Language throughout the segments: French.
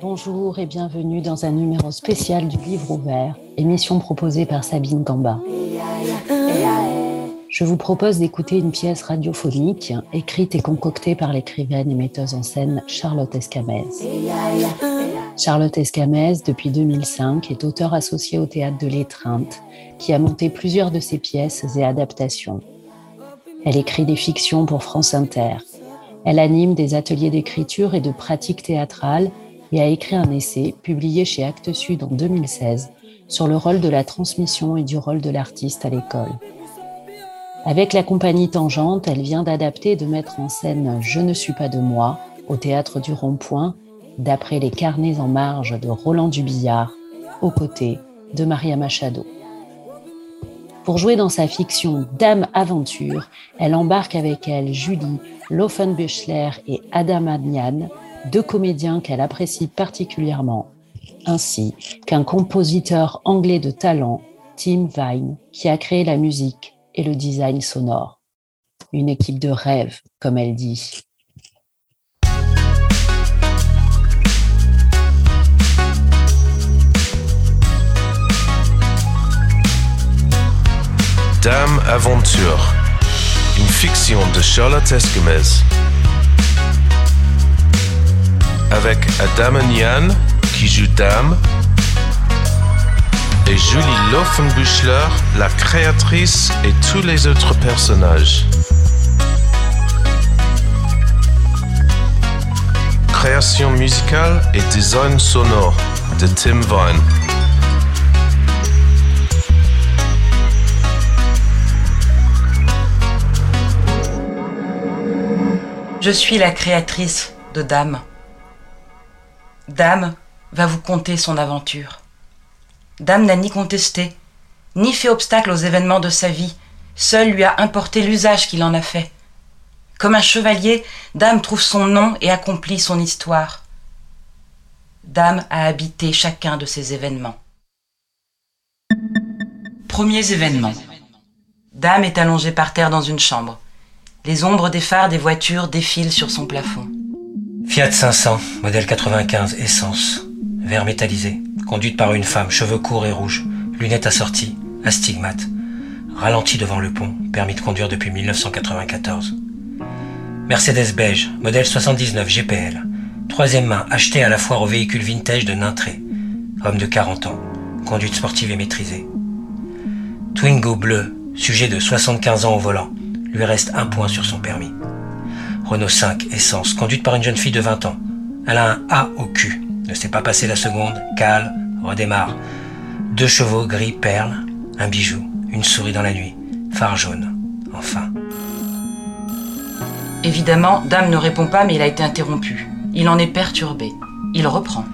Bonjour et bienvenue dans un numéro spécial du Livre ouvert, émission proposée par Sabine Gamba. Je vous propose d'écouter une pièce radiophonique écrite et concoctée par l'écrivaine et metteuse en scène Charlotte Escamez. Charlotte Escamez, depuis 2005, est auteure associée au théâtre de l'Étreinte, qui a monté plusieurs de ses pièces et adaptations. Elle écrit des fictions pour France Inter. Elle anime des ateliers d'écriture et de pratique théâtrale et a écrit un essai publié chez Actes Sud en 2016 sur le rôle de la transmission et du rôle de l'artiste à l'école. Avec la compagnie Tangente, elle vient d'adapter et de mettre en scène Je ne suis pas de moi au théâtre du Rond-Point, d'après les carnets en marge de Roland Dubillard, aux côtés de Maria Machado. Pour jouer dans sa fiction Dame Aventure, elle embarque avec elle Julie Loffenbüchler et Adam Adnian, deux comédiens qu'elle apprécie particulièrement, ainsi qu'un compositeur anglais de talent, Tim Vine, qui a créé la musique et le design sonore. Une équipe de rêve, comme elle dit. Dame Aventure, une fiction de Charlotte Esquemez. Avec Adam Yann qui joue Dame et Julie Loffenbüchler, la créatrice et tous les autres personnages. Création musicale et design sonore de Tim Vine. Je suis la créatrice de Dame. Dame va vous conter son aventure. Dame n'a ni contesté, ni fait obstacle aux événements de sa vie, seul lui a importé l'usage qu'il en a fait. Comme un chevalier, Dame trouve son nom et accomplit son histoire. Dame a habité chacun de ces événements. Premiers événements. Dame est allongée par terre dans une chambre. Les ombres des phares des voitures défilent sur son plafond. Fiat 500, modèle 95, essence, verre métallisé. Conduite par une femme, cheveux courts et rouges, lunettes assorties, astigmate, ralenti devant le pont, permis de conduire depuis 1994. Mercedes beige, modèle 79 GPL, troisième main, acheté à la foire au véhicule vintage de Nintré, homme de 40 ans, conduite sportive et maîtrisée. Twingo bleu, sujet de 75 ans au volant, lui reste un point sur son permis. Renault 5 essence, conduite par une jeune fille de 20 ans. Elle a un A au cul, ne s'est pas passé la seconde, cale, redémarre. Deux chevaux gris perles, un bijou, une souris dans la nuit, phare jaune, enfin. Évidemment, Dame ne répond pas, mais il a été interrompu. Il en est perturbé. Il reprend.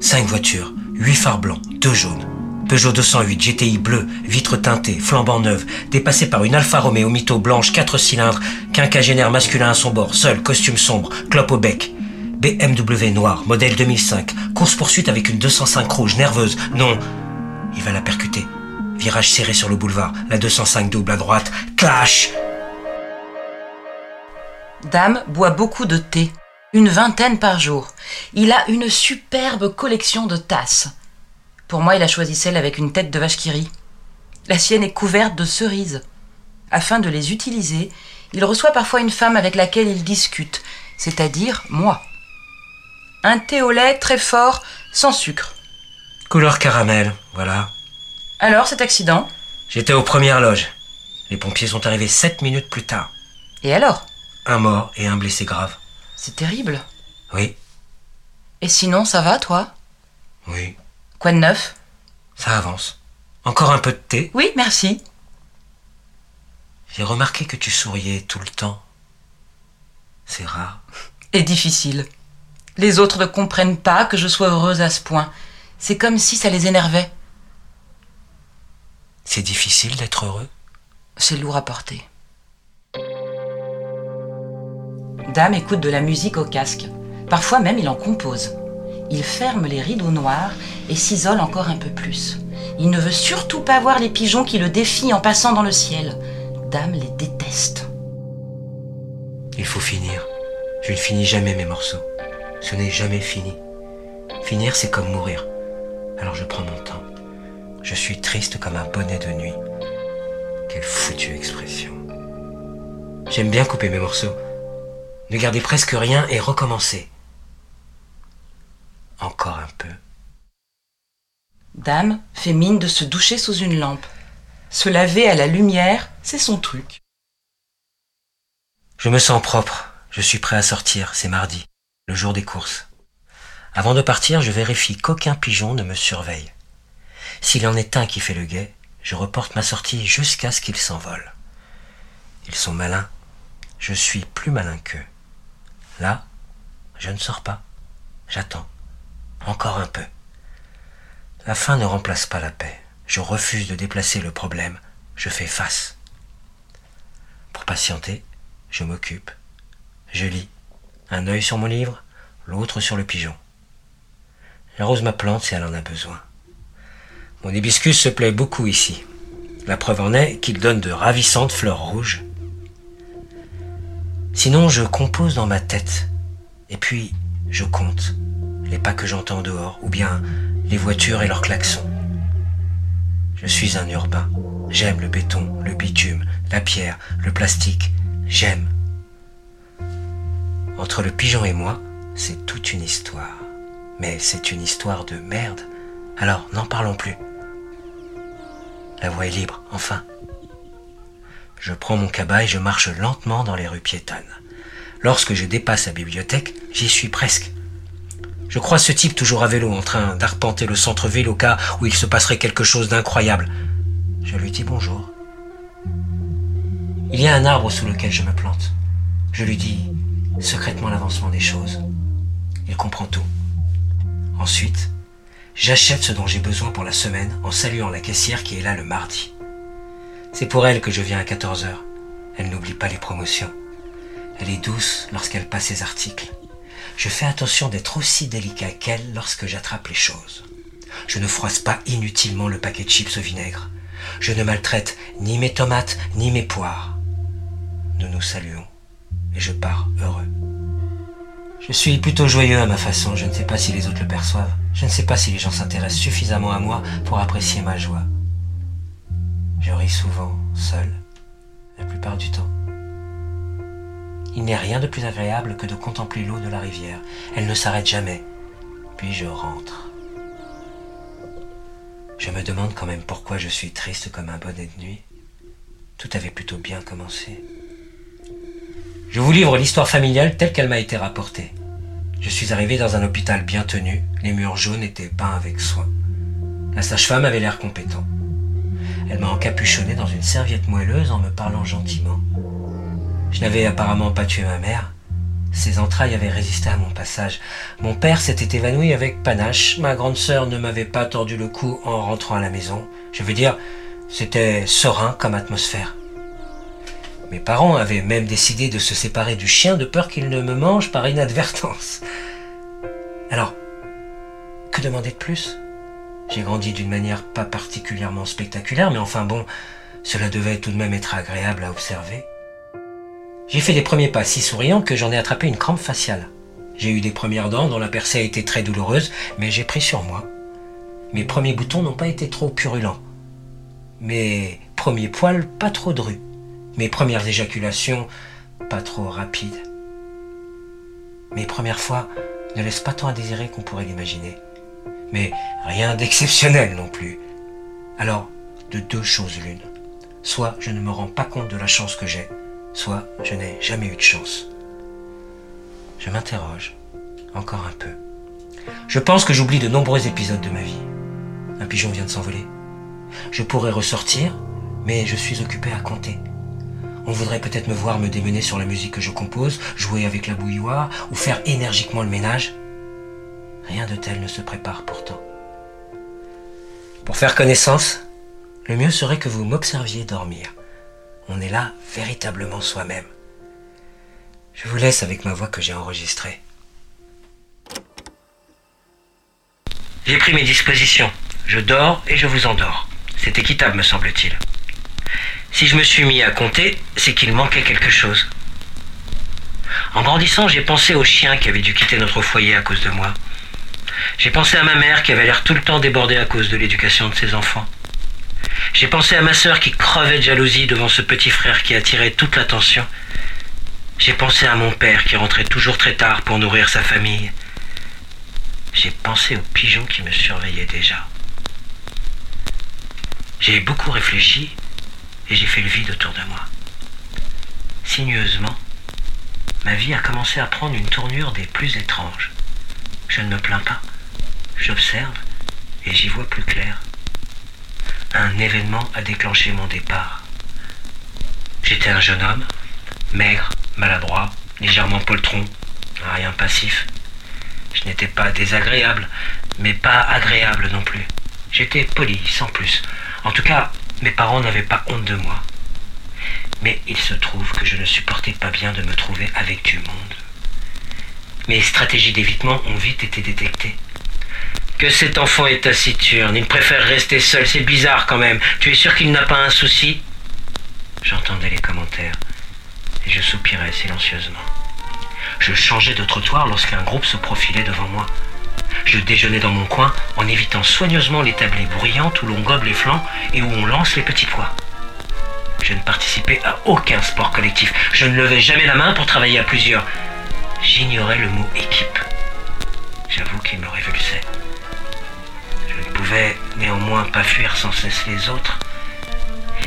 Cinq voitures, huit phares blancs, deux jaunes. Peugeot 208, GTI bleu, vitres teintées, flambant neuve, dépassé par une Alfa Romeo Mito blanche, quatre cylindres, quinquagénaire masculin à son bord, seul, costume sombre, clope au bec. BMW noir, modèle 2005, course-poursuite avec une 205 rouge, nerveuse. Non, il va la percuter. Virage serré sur le boulevard, la 205 double à droite, clash Dame boit beaucoup de thé, une vingtaine par jour. Il a une superbe collection de tasses. Pour moi, il a choisi celle avec une tête de vache qui rit. La sienne est couverte de cerises. Afin de les utiliser, il reçoit parfois une femme avec laquelle il discute, c'est-à-dire moi. Un thé au lait très fort, sans sucre. Couleur caramel, voilà. Alors, cet accident J'étais aux premières loges. Les pompiers sont arrivés sept minutes plus tard. Et alors? Un mort et un blessé grave. C'est terrible. Oui, Et sinon, ça va, toi? Oui, Quoi de neuf? Ça avance. Encore un peu de thé? Oui, merci. J'ai remarqué que tu souriais tout le temps. C'est rare. Et difficile. Les autres ne comprennent pas que je sois heureuse à ce point. C'est comme si ça les énervait. C'est difficile d'être heureux? C'est lourd à porter. Dame écoute de la musique au casque. Parfois même il en compose. Il ferme les rideaux noirs et s'isole encore un peu plus. Il ne veut surtout pas voir les pigeons qui le défient en passant dans le ciel. Dame les déteste. Il faut finir. Je ne finis jamais mes morceaux. Ce n'est jamais fini. Finir, c'est comme mourir. Alors je prends mon temps. Je suis triste comme un bonnet de nuit. Quelle foutue expression. J'aime bien couper mes morceaux. Ne garder presque rien et recommencer. Encore un peu. Dame fait mine de se doucher sous une lampe. Se laver à la lumière, c'est son truc. Je me sens propre. Je suis prêt à sortir. C'est mardi, le jour des courses. Avant de partir, je vérifie qu'aucun pigeon ne me surveille. S'il en est un qui fait le guet, je reporte ma sortie jusqu'à ce qu'il s'envole. Ils sont malins. Je suis plus malin qu'eux. Là, je ne sors pas. J'attends. Encore un peu. La faim ne remplace pas la paix. Je refuse de déplacer le problème. Je fais face. Pour patienter, je m'occupe. Je lis. Un œil sur mon livre, l'autre sur le pigeon. J'arrose ma plante si elle en a besoin. Mon hibiscus se plaît beaucoup ici. La preuve en est qu'il donne de ravissantes fleurs rouges. Sinon, je compose dans ma tête. Et puis, je compte les pas que j'entends dehors, ou bien les voitures et leurs klaxons. Je suis un urbain. J'aime le béton, le bitume, la pierre, le plastique. J'aime. Entre le pigeon et moi, c'est toute une histoire. Mais c'est une histoire de merde. Alors, n'en parlons plus. La voie est libre, enfin. Je prends mon cabas et je marche lentement dans les rues piétonnes. Lorsque je dépasse la bibliothèque, j'y suis presque. Je crois ce type toujours à vélo en train d'arpenter le centre-ville au cas où il se passerait quelque chose d'incroyable. Je lui dis bonjour. Il y a un arbre sous lequel je me plante. Je lui dis secrètement l'avancement des choses. Il comprend tout. Ensuite, J'achète ce dont j'ai besoin pour la semaine en saluant la caissière qui est là le mardi. C'est pour elle que je viens à 14h. Elle n'oublie pas les promotions. Elle est douce lorsqu'elle passe ses articles. Je fais attention d'être aussi délicat qu'elle lorsque j'attrape les choses. Je ne froisse pas inutilement le paquet de chips au vinaigre. Je ne maltraite ni mes tomates ni mes poires. Nous nous saluons et je pars heureux. Je suis plutôt joyeux à ma façon, je ne sais pas si les autres le perçoivent. Je ne sais pas si les gens s'intéressent suffisamment à moi pour apprécier ma joie. Je ris souvent, seul, la plupart du temps. Il n'est rien de plus agréable que de contempler l'eau de la rivière. Elle ne s'arrête jamais. Puis je rentre. Je me demande quand même pourquoi je suis triste comme un bonnet de nuit. Tout avait plutôt bien commencé. Je vous livre l'histoire familiale telle qu'elle m'a été rapportée. Je suis arrivé dans un hôpital bien tenu, les murs jaunes étaient peints avec soin. La sage-femme avait l'air compétent. Elle m'a encapuchonné dans une serviette moelleuse en me parlant gentiment. Je n'avais apparemment pas tué ma mère. Ses entrailles avaient résisté à mon passage. Mon père s'était évanoui avec panache. Ma grande sœur ne m'avait pas tordu le cou en rentrant à la maison. Je veux dire, c'était serein comme atmosphère. Mes parents avaient même décidé de se séparer du chien de peur qu'il ne me mange par inadvertance. Alors, que demander de plus? J'ai grandi d'une manière pas particulièrement spectaculaire, mais enfin bon, cela devait tout de même être agréable à observer. J'ai fait des premiers pas si souriants que j'en ai attrapé une crampe faciale. J'ai eu des premières dents dont la percée a été très douloureuse, mais j'ai pris sur moi. Mes premiers boutons n'ont pas été trop purulents. Mes premiers poils pas trop drus. Mes premières éjaculations, pas trop rapides. Mes premières fois ne laissent pas tant à désirer qu'on pourrait l'imaginer. Mais rien d'exceptionnel non plus. Alors, de deux choses l'une. Soit je ne me rends pas compte de la chance que j'ai, soit je n'ai jamais eu de chance. Je m'interroge, encore un peu. Je pense que j'oublie de nombreux épisodes de ma vie. Un pigeon vient de s'envoler. Je pourrais ressortir, mais je suis occupé à compter. On voudrait peut-être me voir me démener sur la musique que je compose, jouer avec la bouilloire ou faire énergiquement le ménage. Rien de tel ne se prépare pourtant. Pour faire connaissance, le mieux serait que vous m'observiez dormir. On est là véritablement soi-même. Je vous laisse avec ma voix que j'ai enregistrée. J'ai pris mes dispositions. Je dors et je vous endors. C'est équitable, me semble-t-il. Si je me suis mis à compter, c'est qu'il manquait quelque chose. En grandissant, j'ai pensé aux chiens qui avaient dû quitter notre foyer à cause de moi. J'ai pensé à ma mère qui avait l'air tout le temps débordée à cause de l'éducation de ses enfants. J'ai pensé à ma sœur qui crevait de jalousie devant ce petit frère qui attirait toute l'attention. J'ai pensé à mon père qui rentrait toujours très tard pour nourrir sa famille. J'ai pensé aux pigeons qui me surveillaient déjà. J'ai beaucoup réfléchi et j'ai fait le vide autour de moi. Sinueusement, ma vie a commencé à prendre une tournure des plus étranges. Je ne me plains pas. J'observe et j'y vois plus clair. Un événement a déclenché mon départ. J'étais un jeune homme, maigre, maladroit, légèrement poltron, rien passif. Je n'étais pas désagréable, mais pas agréable non plus. J'étais poli, sans plus. En tout cas, mes parents n'avaient pas honte de moi. Mais il se trouve que je ne supportais pas bien de me trouver avec du monde. Mes stratégies d'évitement ont vite été détectées. Que cet enfant est taciturne, il préfère rester seul, c'est bizarre quand même. Tu es sûr qu'il n'a pas un souci? J'entendais les commentaires et je soupirais silencieusement. Je changeais de trottoir lorsqu'un groupe se profilait devant moi. Je déjeunais dans mon coin en évitant soigneusement les tablées bruyantes où l'on gobe les flancs et où on lance les petits pois. Je ne participais à aucun sport collectif. Je ne levais jamais la main pour travailler à plusieurs. J'ignorais le mot équipe. J'avoue qu'il me révulsait. Néanmoins pas fuir sans cesse les autres.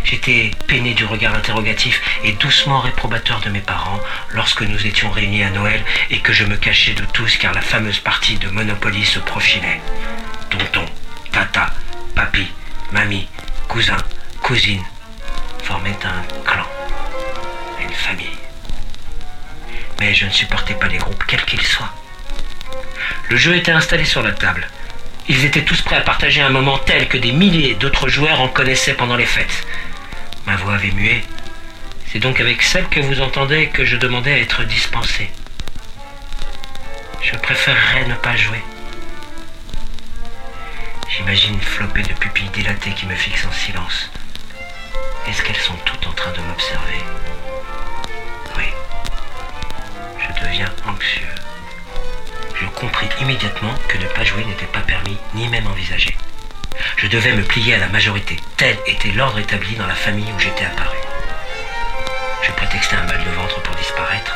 J'étais peiné du regard interrogatif et doucement réprobateur de mes parents lorsque nous étions réunis à Noël et que je me cachais de tous car la fameuse partie de Monopoly se profilait. Tonton, tata, papy, mamie, cousin, cousine, formait un clan, une famille. Mais je ne supportais pas les groupes, quels qu'ils soient. Le jeu était installé sur la table. Ils étaient tous prêts à partager un moment tel que des milliers d'autres joueurs en connaissaient pendant les fêtes. Ma voix avait mué. C'est donc avec celle que vous entendez que je demandais à être dispensé. Je préférerais ne pas jouer. J'imagine flopper de pupilles dilatées qui me fixent en silence. Est-ce qu'elles sont toutes en train de m'observer? Oui. Je deviens anxieux. Je compris immédiatement que ne pas jouer n'était pas permis, ni même envisagé. Je devais me plier à la majorité. Tel était l'ordre établi dans la famille où j'étais apparu. Je prétextais un mal de ventre pour disparaître.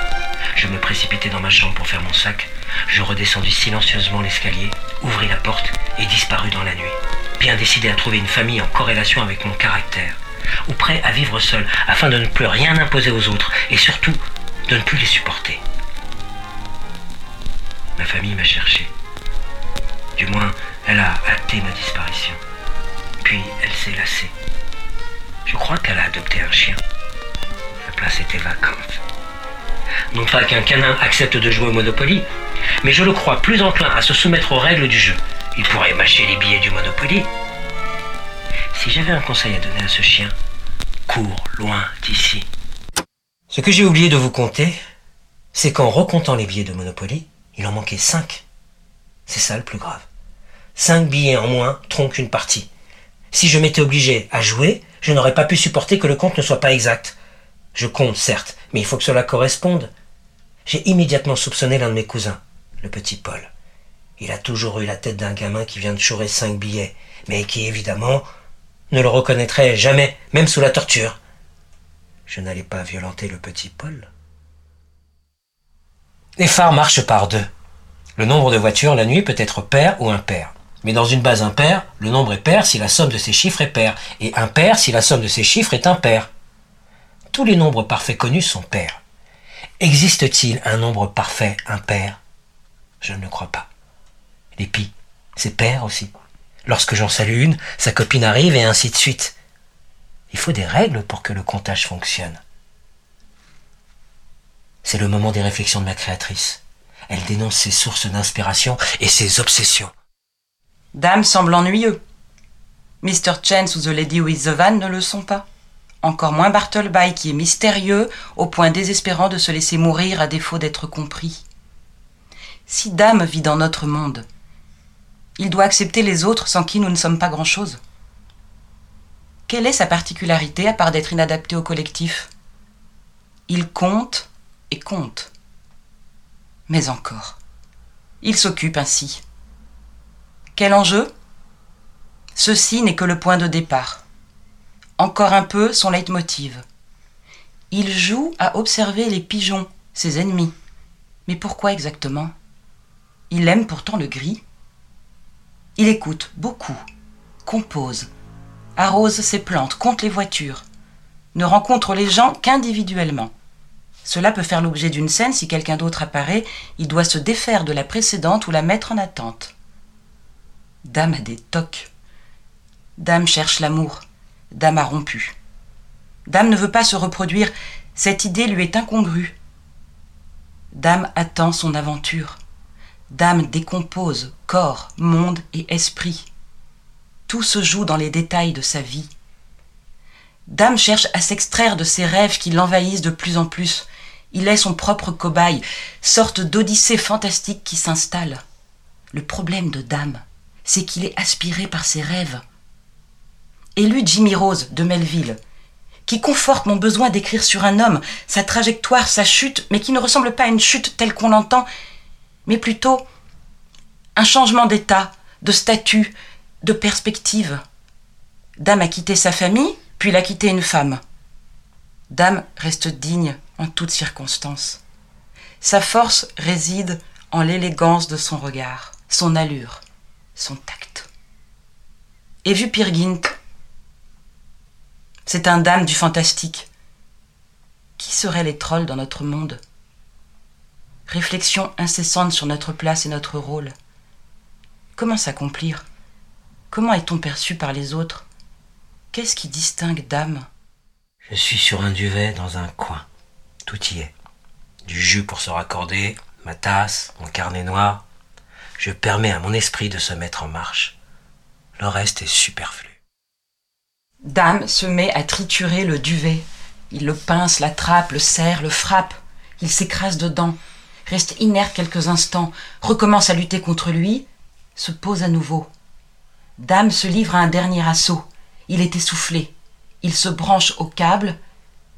Je me précipitai dans ma chambre pour faire mon sac. Je redescendis silencieusement l'escalier, ouvris la porte et disparus dans la nuit. Bien décidé à trouver une famille en corrélation avec mon caractère ou prêt à vivre seul, afin de ne plus rien imposer aux autres, et surtout de ne plus les supporter. Ma famille m'a cherché. Du moins, elle a hâté ma disparition. Puis elle s'est lassée. Je crois qu'elle a adopté un chien. La place était vacante. Non pas qu'un canin accepte de jouer au Monopoly, mais je le crois plus enclin à se soumettre aux règles du jeu. Il pourrait mâcher les billets du Monopoly, si j'avais un conseil à donner à ce chien, cours loin d'ici. Ce que j'ai oublié de vous conter, c'est qu'en recomptant les billets de Monopoly, il en manquait cinq. C'est ça le plus grave. Cinq billets en moins tronquent une partie. Si je m'étais obligé à jouer, je n'aurais pas pu supporter que le compte ne soit pas exact. Je compte, certes, mais il faut que cela corresponde. J'ai immédiatement soupçonné l'un de mes cousins, le petit Paul. Il a toujours eu la tête d'un gamin qui vient de chourer cinq billets, mais qui, évidemment, ne le reconnaîtrait jamais, même sous la torture. Je n'allais pas violenter le petit Paul. Les phares marchent par deux. Le nombre de voitures la nuit peut être pair ou impair. Mais dans une base impaire, le nombre est pair si la somme de ses chiffres est paire, et impair si la somme de ses chiffres est impair. Tous les nombres parfaits connus sont pairs. Existe-t-il un nombre parfait impair? Je ne le crois pas. Les pi, c'est pair aussi. Lorsque j'en salue une, sa copine arrive et ainsi de suite. Il faut des règles pour que le comptage fonctionne. C'est le moment des réflexions de ma créatrice. Elle dénonce ses sources d'inspiration et ses obsessions. Dame semble ennuyeux. Mr. Chance ou The Lady with the Van ne le sont pas. Encore moins Bartleby qui est mystérieux au point désespérant de se laisser mourir à défaut d'être compris. Si Dame vit dans notre monde, il doit accepter les autres sans qui nous ne sommes pas grand-chose. Quelle est sa particularité à part d'être inadapté au collectif? Il compte et compte. Mais encore. Il s'occupe ainsi. Quel enjeu? Ceci n'est que le point de départ. Encore un peu son leitmotiv. Il joue à observer les pigeons, ses ennemis. Mais pourquoi exactement? Il aime pourtant le gris. Il écoute beaucoup, compose, arrose ses plantes, compte les voitures, ne rencontre les gens qu'individuellement. Cela peut faire l'objet d'une scène si quelqu'un d'autre apparaît, il doit se défaire de la précédente ou la mettre en attente. Dame a des tocs. Dame cherche l'amour. Dame a rompu. Dame ne veut pas se reproduire, cette idée lui est incongrue. Dame attend son aventure. Dame décompose corps, monde et esprit. Tout se joue dans les détails de sa vie. Dame cherche à s'extraire de ses rêves qui l'envahissent de plus en plus. Il est son propre cobaye, sorte d'odyssée fantastique qui s'installe. Le problème de Dame, c'est qu'il est aspiré par ses rêves. Élu Jimmy Rose de Melville, qui conforte mon besoin d'écrire sur un homme, sa trajectoire, sa chute, mais qui ne ressemble pas à une chute telle qu'on l'entend, mais plutôt un changement d'état, de statut, de perspective. Dame a quitté sa famille, puis il a quitté une femme. Dame reste digne en toutes circonstances. Sa force réside en l'élégance de son regard, son allure, son tact. Et vu Pirgint, c'est un dame du fantastique. Qui seraient les trolls dans notre monde? Réflexion incessante sur notre place et notre rôle. Comment s'accomplir? Comment est-on perçu par les autres? Qu'est-ce qui distingue dame? Je suis sur un duvet dans un coin. Tout y est. Du jus pour se raccorder, ma tasse, mon carnet noir. Je permets à mon esprit de se mettre en marche. Le reste est superflu. Dame se met à triturer le duvet. Il le pince, l'attrape, le serre, le frappe. Il s'écrase dedans, reste inerte quelques instants, recommence à lutter contre lui, se pose à nouveau. Dame se livre à un dernier assaut. Il est essoufflé. Il se branche au câble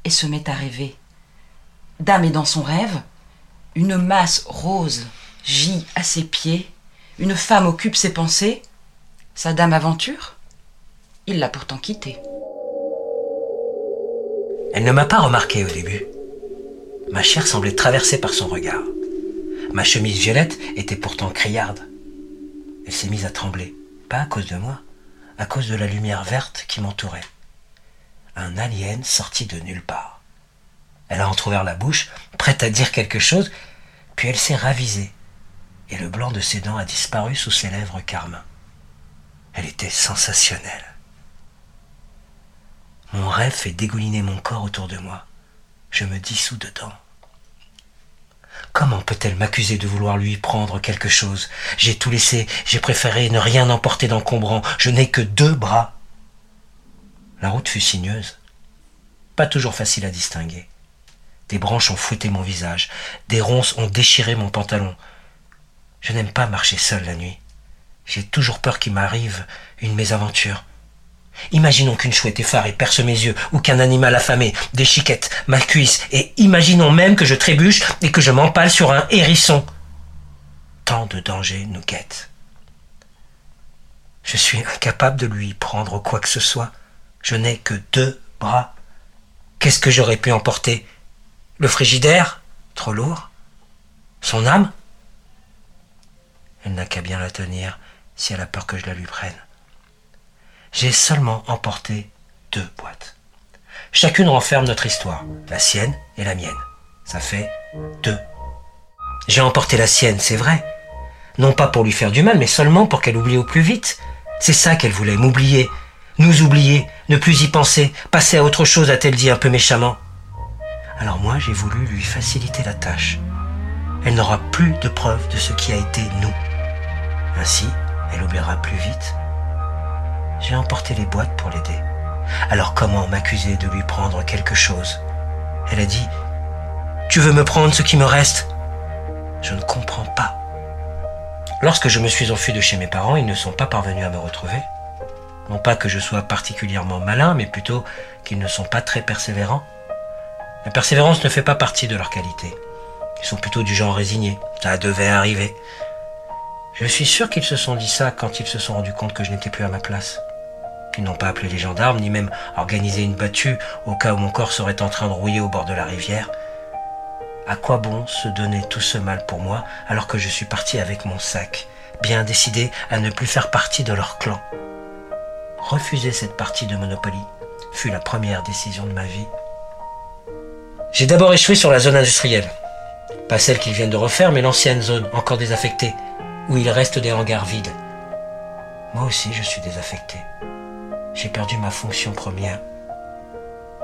et se met à rêver. Dame est dans son rêve. Une masse rose gît à ses pieds. Une femme occupe ses pensées. Sa dame aventure il l'a pourtant quittée. Elle ne m'a pas remarqué au début. Ma chair semblait traversée par son regard. Ma chemise violette était pourtant criarde. Elle s'est mise à trembler, pas à cause de moi, à cause de la lumière verte qui m'entourait. Un alien sorti de nulle part. Elle a entr'ouvert la bouche, prête à dire quelque chose, puis elle s'est ravisée, et le blanc de ses dents a disparu sous ses lèvres carmin. Elle était sensationnelle. Mon rêve fait dégouliner mon corps autour de moi. Je me dissous dedans. Comment peut-elle m'accuser de vouloir lui prendre quelque chose? J'ai tout laissé, j'ai préféré ne rien emporter d'encombrant, je n'ai que deux bras. La route fut sinueuse, pas toujours facile à distinguer. Des branches ont fouetté mon visage, des ronces ont déchiré mon pantalon. Je n'aime pas marcher seul la nuit. J'ai toujours peur qu'il m'arrive une mésaventure. Imaginons qu'une chouette effarée perce mes yeux, ou qu'un animal affamé, des chiquettes, mal cuisse, et imaginons même que je trébuche et que je m'empale sur un hérisson. Tant de dangers nous guettent. Je suis incapable de lui prendre quoi que ce soit. Je n'ai que deux bras. Qu'est-ce que j'aurais pu emporter? Le frigidaire Trop lourd Son âme Elle n'a qu'à bien la tenir si elle a peur que je la lui prenne j'ai seulement emporté deux boîtes. Chacune renferme notre histoire, la sienne et la mienne. Ça fait deux. J'ai emporté la sienne, c'est vrai. Non pas pour lui faire du mal, mais seulement pour qu'elle oublie au plus vite. C'est ça qu'elle voulait, m'oublier, nous oublier, ne plus y penser, passer à autre chose, a-t-elle dit un peu méchamment. Alors moi, j'ai voulu lui faciliter la tâche. Elle n'aura plus de preuves de ce qui a été nous. Ainsi, elle oubliera plus vite j'ai emporté les boîtes pour l'aider. Alors comment m'accuser de lui prendre quelque chose? Elle a dit Tu veux me prendre ce qui me reste? Je ne comprends pas. Lorsque je me suis enfui de chez mes parents, ils ne sont pas parvenus à me retrouver. Non pas que je sois particulièrement malin, mais plutôt qu'ils ne sont pas très persévérants. La persévérance ne fait pas partie de leur qualité. Ils sont plutôt du genre résigné. Ça devait arriver. Je suis sûr qu'ils se sont dit ça quand ils se sont rendus compte que je n'étais plus à ma place. Ils n'ont pas appelé les gendarmes, ni même organisé une battue au cas où mon corps serait en train de rouiller au bord de la rivière. À quoi bon se donner tout ce mal pour moi alors que je suis parti avec mon sac, bien décidé à ne plus faire partie de leur clan? Refuser cette partie de Monopoly fut la première décision de ma vie. J'ai d'abord échoué sur la zone industrielle. Pas celle qu'ils viennent de refaire, mais l'ancienne zone, encore désaffectée, où il reste des hangars vides. Moi aussi, je suis désaffecté. J'ai perdu ma fonction première.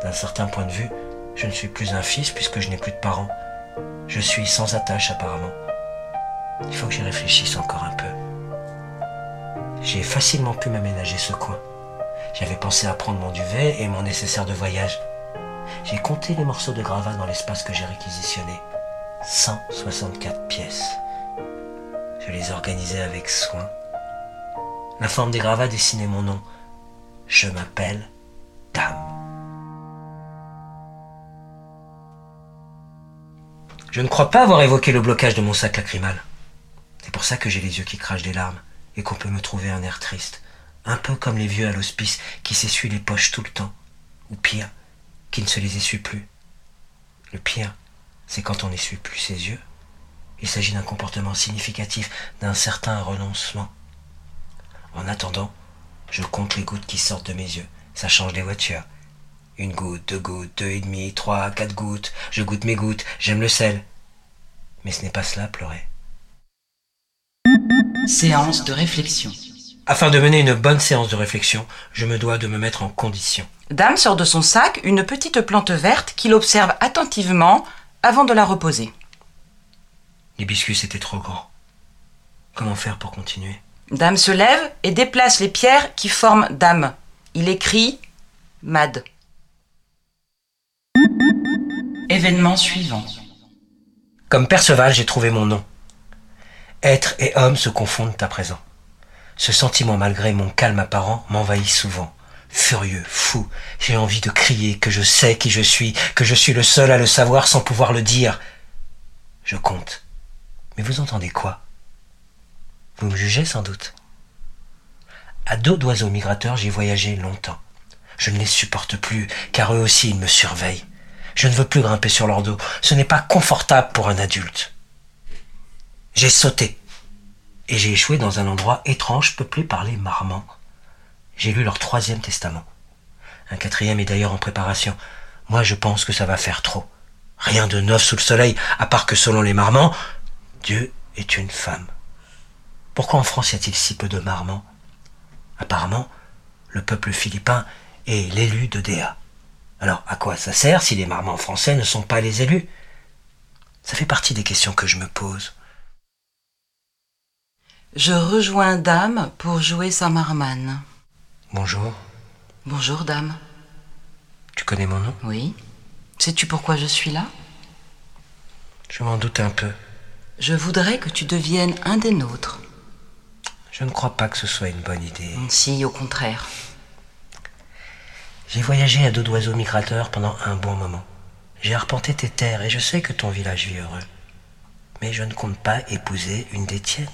D'un certain point de vue, je ne suis plus un fils puisque je n'ai plus de parents. Je suis sans attache apparemment. Il faut que j'y réfléchisse encore un peu. J'ai facilement pu m'aménager ce coin. J'avais pensé à prendre mon duvet et mon nécessaire de voyage. J'ai compté les morceaux de gravat dans l'espace que j'ai réquisitionné. 164 pièces. Je les organisais avec soin. La forme des gravats dessinait mon nom. Je m'appelle Dame. Je ne crois pas avoir évoqué le blocage de mon sac lacrymal. C'est pour ça que j'ai les yeux qui crachent des larmes et qu'on peut me trouver un air triste, un peu comme les vieux à l'hospice qui s'essuient les poches tout le temps, ou pire, qui ne se les essuient plus. Le pire, c'est quand on n'essuie plus ses yeux. Il s'agit d'un comportement significatif, d'un certain renoncement. En attendant, je compte les gouttes qui sortent de mes yeux. Ça change les voitures. Une goutte, deux gouttes, deux et demi, trois, quatre gouttes. Je goûte mes gouttes, j'aime le sel. Mais ce n'est pas cela, pleurer. Séance de réflexion. Afin de mener une bonne séance de réflexion, je me dois de me mettre en condition. Dame sort de son sac une petite plante verte qu'il observe attentivement avant de la reposer. L'hibiscus était trop grand. Comment faire pour continuer? Dame se lève et déplace les pierres qui forment Dame. Il écrit Mad. Événement suivant. Comme Perceval, j'ai trouvé mon nom. Être et homme se confondent à présent. Ce sentiment, malgré mon calme apparent, m'envahit souvent. Furieux, fou, j'ai envie de crier que je sais qui je suis, que je suis le seul à le savoir sans pouvoir le dire. Je compte. Mais vous entendez quoi? Vous me jugez sans doute. À dos d'oiseaux migrateurs, j'ai voyagé longtemps. Je ne les supporte plus, car eux aussi ils me surveillent. Je ne veux plus grimper sur leur dos. Ce n'est pas confortable pour un adulte. J'ai sauté. Et j'ai échoué dans un endroit étrange peuplé par les marmots. J'ai lu leur troisième testament. Un quatrième est d'ailleurs en préparation. Moi, je pense que ça va faire trop. Rien de neuf sous le soleil, à part que selon les marmots, Dieu est une femme. Pourquoi en France y a-t-il si peu de marmots Apparemment, le peuple philippin est l'élu de Déa. Alors, à quoi ça sert si les marmots français ne sont pas les élus? Ça fait partie des questions que je me pose. Je rejoins Dame pour jouer sa marmanne. Bonjour, Bonjour Dame. tu connais mon nom? Oui. Sais-tu pourquoi je suis là? Je m'en doute un peu. Je voudrais que tu deviennes un des nôtres. Je ne crois pas que ce soit une bonne idée. Si, au contraire. J'ai voyagé à dos d'oiseaux migrateurs pendant un bon moment. J'ai arpenté tes terres et je sais que ton village vit heureux. Mais je ne compte pas épouser une des tiennes.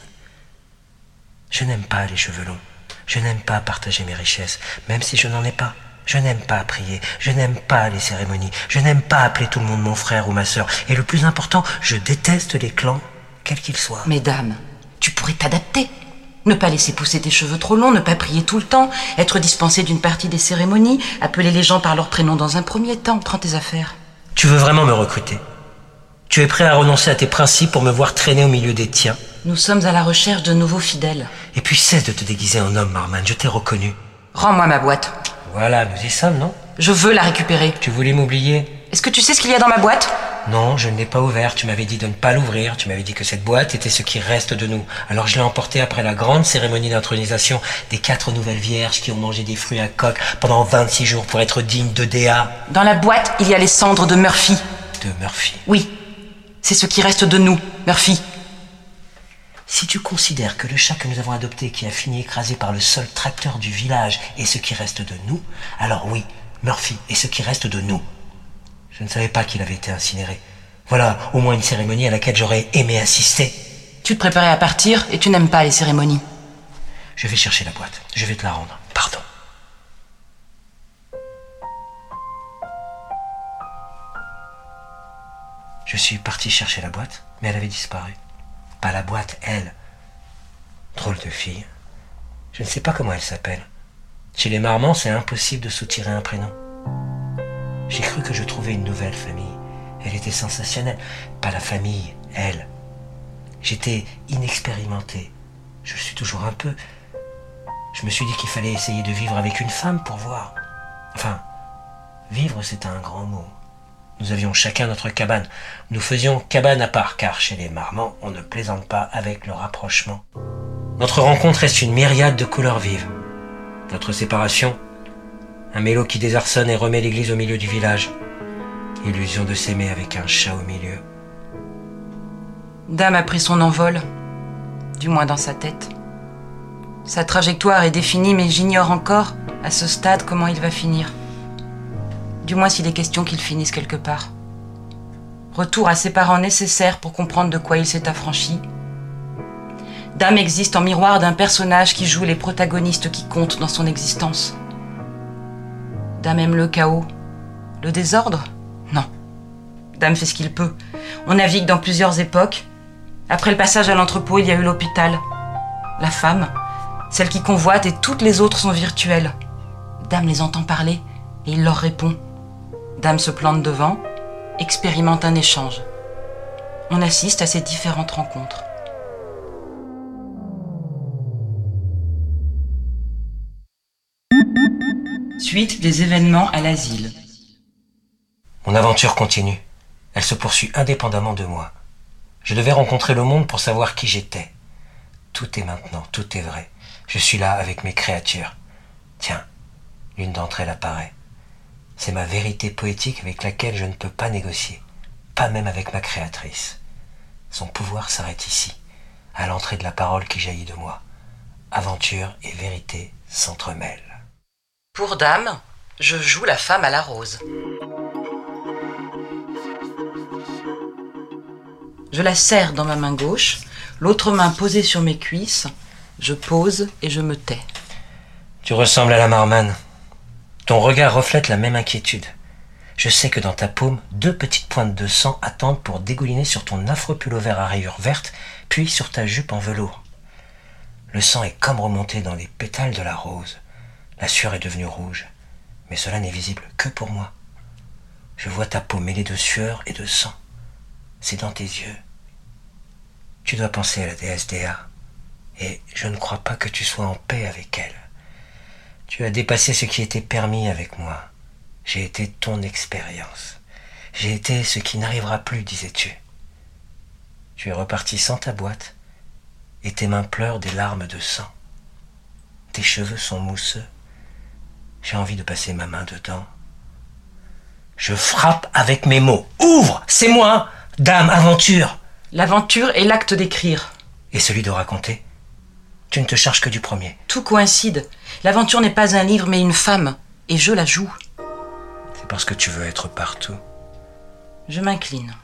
Je n'aime pas les cheveux longs. Je n'aime pas partager mes richesses, même si je n'en ai pas. Je n'aime pas prier. Je n'aime pas les cérémonies. Je n'aime pas appeler tout le monde mon frère ou ma sœur. Et le plus important, je déteste les clans, quels qu'ils soient. Mais Dame, tu pourrais t'adapter. Ne pas laisser pousser tes cheveux trop longs, ne pas prier tout le temps, être dispensé d'une partie des cérémonies, appeler les gens par leur prénom dans un premier temps. Prends tes affaires. Tu veux vraiment me recruter? Tu es prêt à renoncer à tes principes pour me voir traîner au milieu des tiens Nous sommes à la recherche de nouveaux fidèles. Et puis cesse de te déguiser en homme, Marman, je t'ai reconnu. Rends-moi ma boîte. Voilà, nous y sommes, non? Je veux la récupérer. Tu voulais m'oublier? Est-ce que tu sais ce qu'il y a dans ma boîte? Non, je ne l'ai pas ouvert. Tu m'avais dit de ne pas l'ouvrir. Tu m'avais dit que cette boîte était ce qui reste de nous. Alors je l'ai emportée après la grande cérémonie d'intronisation des quatre nouvelles vierges qui ont mangé des fruits à coque pendant 26 jours pour être dignes de Déa. Dans la boîte, il y a les cendres de Murphy. De Murphy. Oui, c'est ce qui reste de nous, Murphy. Si tu considères que le chat que nous avons adopté qui a fini écrasé par le seul tracteur du village est ce qui reste de nous, alors oui, Murphy est ce qui reste de nous. Je ne savais pas qu'il avait été incinéré. Voilà au moins une cérémonie à laquelle j'aurais aimé assister. Tu te préparais à partir et tu n'aimes pas les cérémonies. Je vais chercher la boîte. Je vais te la rendre. Pardon. Je suis parti chercher la boîte, mais elle avait disparu. Pas la boîte, elle. Drôle de fille. Je ne sais pas comment elle s'appelle. Chez les Marmots, c'est impossible de soutirer un prénom. J'ai cru que je trouvais une nouvelle famille. Elle était sensationnelle. Pas la famille, elle. J'étais inexpérimenté. Je suis toujours un peu. Je me suis dit qu'il fallait essayer de vivre avec une femme pour voir. Enfin, vivre, c'est un grand mot. Nous avions chacun notre cabane. Nous faisions cabane à part, car chez les Marmots, on ne plaisante pas avec le rapprochement. Notre rencontre reste une myriade de couleurs vives. Notre séparation, un mélo qui désarçonne et remet l'église au milieu du village. Illusion de s'aimer avec un chat au milieu. Dame a pris son envol, du moins dans sa tête. Sa trajectoire est définie, mais j'ignore encore, à ce stade, comment il va finir. Du moins s'il est question qu'il finisse quelque part. Retour à ses parents nécessaires pour comprendre de quoi il s'est affranchi. Dame existe en miroir d'un personnage qui joue les protagonistes qui comptent dans son existence. Dame aime le chaos. Le désordre? Non. Dame fait ce qu'il peut. On navigue dans plusieurs époques. Après le passage à l'entrepôt, il y a eu l'hôpital. La femme, celle qui convoite et toutes les autres sont virtuelles. Dame les entend parler et il leur répond. Dame se plante devant, expérimente un échange. On assiste à ces différentes rencontres. Suite des événements à l'asile. Mon aventure continue. Elle se poursuit indépendamment de moi. Je devais rencontrer le monde pour savoir qui j'étais. Tout est maintenant, tout est vrai. Je suis là avec mes créatures. Tiens, l'une d'entre elles apparaît. C'est ma vérité poétique avec laquelle je ne peux pas négocier, pas même avec ma créatrice. Son pouvoir s'arrête ici, à l'entrée de la parole qui jaillit de moi. Aventure et vérité s'entremêlent. Pour Dame, je joue la femme à la rose. Je la serre dans ma main gauche, l'autre main posée sur mes cuisses. Je pose et je me tais. Tu ressembles à la marmanne. Ton regard reflète la même inquiétude. Je sais que dans ta paume, deux petites pointes de sang attendent pour dégouliner sur ton affreux pullover à rayures vertes, puis sur ta jupe en velours. Le sang est comme remonté dans les pétales de la rose. La sueur est devenue rouge, mais cela n'est visible que pour moi. Je vois ta peau mêlée de sueur et de sang. C'est dans tes yeux. Tu dois penser à la déesse Déa, et je ne crois pas que tu sois en paix avec elle. Tu as dépassé ce qui était permis avec moi. J'ai été ton expérience. J'ai été ce qui n'arrivera plus, disais-tu. Tu es reparti sans ta boîte, et tes mains pleurent des larmes de sang. Tes cheveux sont mousseux. J'ai envie de passer ma main dedans. Je frappe avec mes mots. Ouvre C'est moi Dame, aventure L'aventure est l'acte d'écrire. Et celui de raconter Tu ne te charges que du premier. Tout coïncide. L'aventure n'est pas un livre mais une femme. Et je la joue. C'est parce que tu veux être partout. Je m'incline.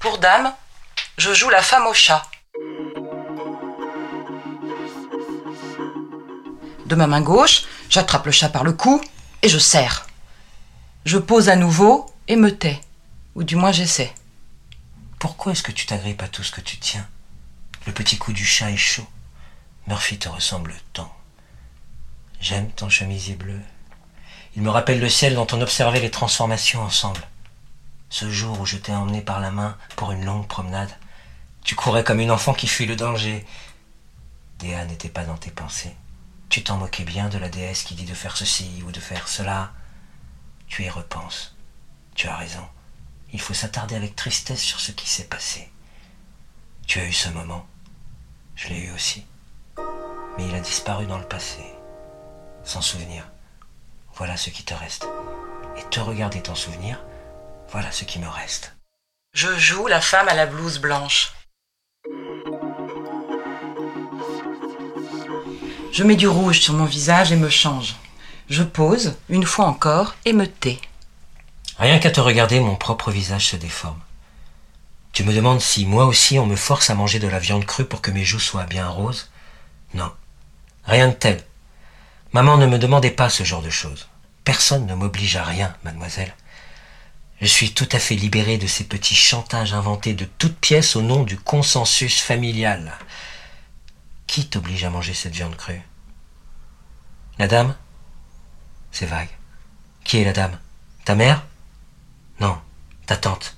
Pour Dame, je joue la femme au chat. De ma main gauche, j'attrape le chat par le cou et je serre. Je pose à nouveau et me tais. Ou du moins j'essaie. Pourquoi est-ce que tu t'agrippes à tout ce que tu tiens? Le petit coup du chat est chaud. Murphy te ressemble tant. J'aime ton chemisier bleu. Il me rappelle le ciel dont on observait les transformations ensemble. Ce jour où je t'ai emmené par la main pour une longue promenade, tu courais comme une enfant qui fuit le danger. Déa n'était pas dans tes pensées. Tu t'en moquais bien de la déesse qui dit de faire ceci ou de faire cela. Tu y repenses. Tu as raison. Il faut s'attarder avec tristesse sur ce qui s'est passé. Tu as eu ce moment. Je l'ai eu aussi. Mais il a disparu dans le passé. Sans souvenir. Voilà ce qui te reste. Et te regarder ton souvenir, voilà ce qui me reste. Je joue la femme à la blouse blanche. Je mets du rouge sur mon visage et me change. Je pose, une fois encore, et me tais. Rien qu'à te regarder, mon propre visage se déforme. Tu me demandes si moi aussi on me force à manger de la viande crue pour que mes joues soient bien roses? Non, rien de tel. Maman ne me demandait pas ce genre de choses. Personne ne m'oblige à rien, mademoiselle. Je suis tout à fait libéré de ces petits chantages inventés de toutes pièces au nom du consensus familial. Qui t'oblige à manger cette viande crue? La dame? C'est vague. Qui est la dame? Ta mère? Non, ta tante.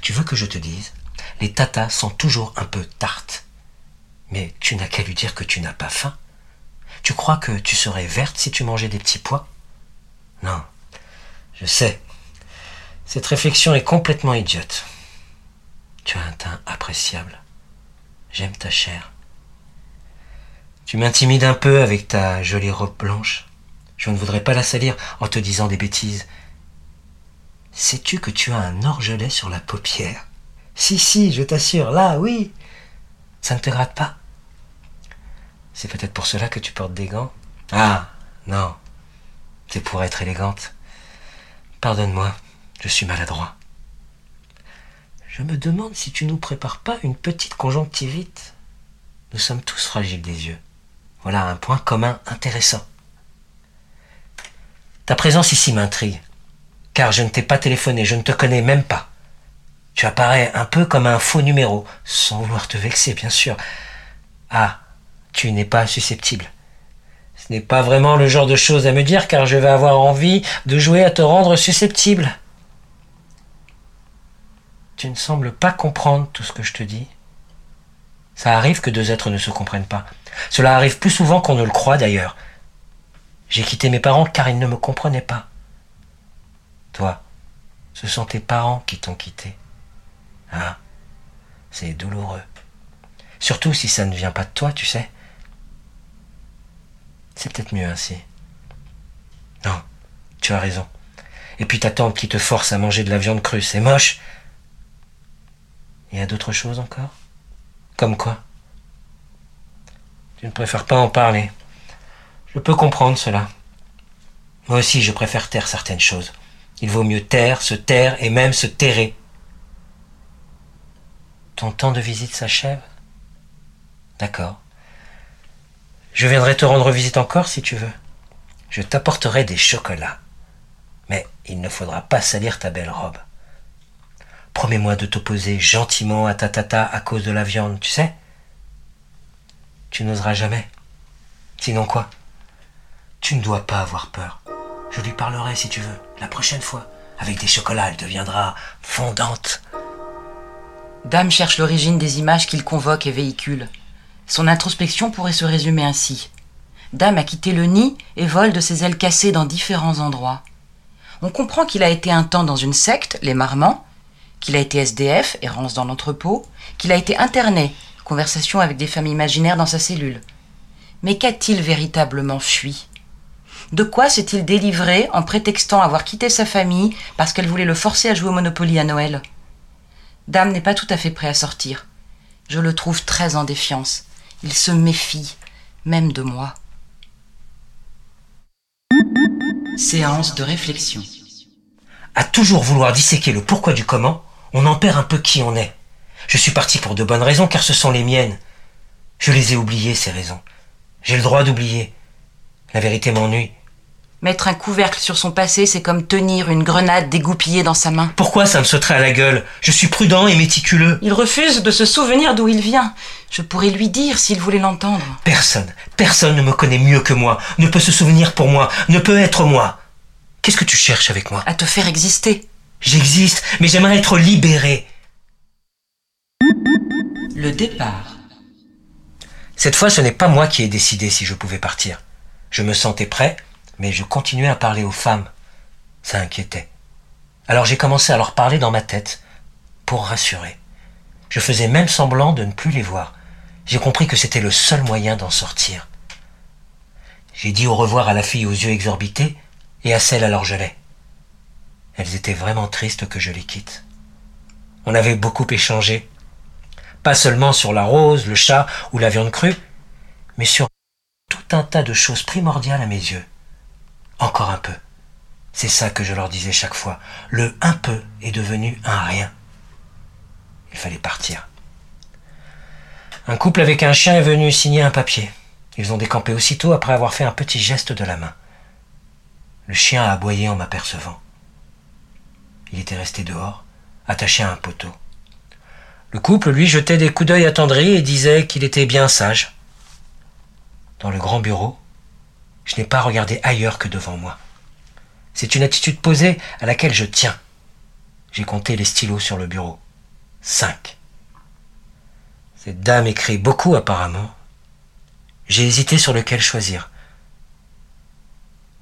Tu veux que je te dise Les tatas sont toujours un peu tartes. Mais tu n'as qu'à lui dire que tu n'as pas faim. Tu crois que tu serais verte si tu mangeais des petits pois? Non, je sais. Cette réflexion est complètement idiote. Tu as un teint appréciable. J'aime ta chair. Tu m'intimides un peu avec ta jolie robe blanche. Je ne voudrais pas la salir en te disant des bêtises. Sais-tu que tu as un orgelet sur la paupière? Si, si, je t'assure, là, oui. Ça ne te gratte pas? C'est peut-être pour cela que tu portes des gants? Ah, non. C'est pour être élégante. Pardonne-moi. Je suis maladroit. Je me demande si tu nous prépares pas une petite conjonctivite. Nous sommes tous fragiles des yeux. Voilà un point commun intéressant. Ta présence ici m'intrigue, car je ne t'ai pas téléphoné, je ne te connais même pas. Tu apparais un peu comme un faux numéro, sans vouloir te vexer, bien sûr. Ah, tu n'es pas susceptible. Ce n'est pas vraiment le genre de choses à me dire, car je vais avoir envie de jouer à te rendre susceptible. Tu ne sembles pas comprendre tout ce que je te dis. Ça arrive que deux êtres ne se comprennent pas. Cela arrive plus souvent qu'on ne le croit d'ailleurs. J'ai quitté mes parents car ils ne me comprenaient pas. Toi, ce sont tes parents qui t'ont quitté. Ah, c'est douloureux. Surtout si ça ne vient pas de toi, tu sais. C'est peut-être mieux ainsi. Non, tu as raison. Et puis ta tante qui te force à manger de la viande crue, c'est moche. Il y a d'autres choses encore? Comme quoi? Tu ne préfères pas en parler. Je peux comprendre cela. Moi aussi, je préfère taire certaines choses. Il vaut mieux taire, se taire et même se terrer. Ton temps de visite s'achève? D'accord. Je viendrai te rendre visite encore si tu veux. Je t'apporterai des chocolats. Mais il ne faudra pas salir ta belle robe. Promets-moi de t'opposer gentiment à ta tata à cause de la viande, tu sais? Tu n'oseras jamais. Sinon quoi? Tu ne dois pas avoir peur. Je lui parlerai si tu veux, la prochaine fois. Avec des chocolats, elle deviendra fondante. Dame cherche l'origine des images qu'il convoque et véhicule. Son introspection pourrait se résumer ainsi. Dame a quitté le nid et vole de ses ailes cassées dans différents endroits. On comprend qu'il a été un temps dans une secte, les Marmans, qu'il a été SDF, errance dans l'entrepôt, qu'il a été interné, conversation avec des femmes imaginaires dans sa cellule. Mais qu'a-t-il véritablement fui? De quoi s'est-il délivré en prétextant avoir quitté sa famille parce qu'elle voulait le forcer à jouer au Monopoly à Noël? Dame n'est pas tout à fait prêt à sortir. Je le trouve très en défiance. Il se méfie, même de moi. Séance de réflexion. À toujours vouloir disséquer le pourquoi du comment, on en perd un peu qui on est. Je suis parti pour de bonnes raisons car ce sont les miennes. Je les ai oubliées, ces raisons. J'ai le droit d'oublier. La vérité m'ennuie. Mettre un couvercle sur son passé, c'est comme tenir une grenade dégoupillée dans sa main. Pourquoi ça me sauterait à la gueule? Je suis prudent et méticuleux. Il refuse de se souvenir d'où il vient. Je pourrais lui dire s'il voulait l'entendre. Personne, personne ne me connaît mieux que moi, ne peut se souvenir pour moi, ne peut être moi. Qu'est-ce que tu cherches avec moi? À te faire exister. J'existe, mais j'aimerais être libéré. Le départ. Cette fois, ce n'est pas moi qui ai décidé si je pouvais partir. Je me sentais prêt, mais je continuais à parler aux femmes. Ça inquiétait. Alors j'ai commencé à leur parler dans ma tête, pour rassurer. Je faisais même semblant de ne plus les voir. J'ai compris que c'était le seul moyen d'en sortir. J'ai dit au revoir à la fille aux yeux exorbités et à celle à l'orgelet. Elles étaient vraiment tristes que je les quitte. On avait beaucoup échangé, pas seulement sur la rose, le chat ou la viande crue, mais sur un tas de choses primordiales à mes yeux. Encore un peu. C'est ça que je leur disais chaque fois. Le un peu est devenu un rien. Il fallait partir. Un couple avec un chien est venu signer un papier. Ils ont décampé aussitôt après avoir fait un petit geste de la main. Le chien a aboyé en m'apercevant. Il était resté dehors, attaché à un poteau. Le couple lui jetait des coups d'œil attendris et disait qu'il était bien sage. Dans le grand bureau, je n'ai pas regardé ailleurs que devant moi. C'est une attitude posée à laquelle je tiens. J'ai compté les stylos sur le bureau. Cinq. Cette dame écrit beaucoup apparemment. J'ai hésité sur lequel choisir.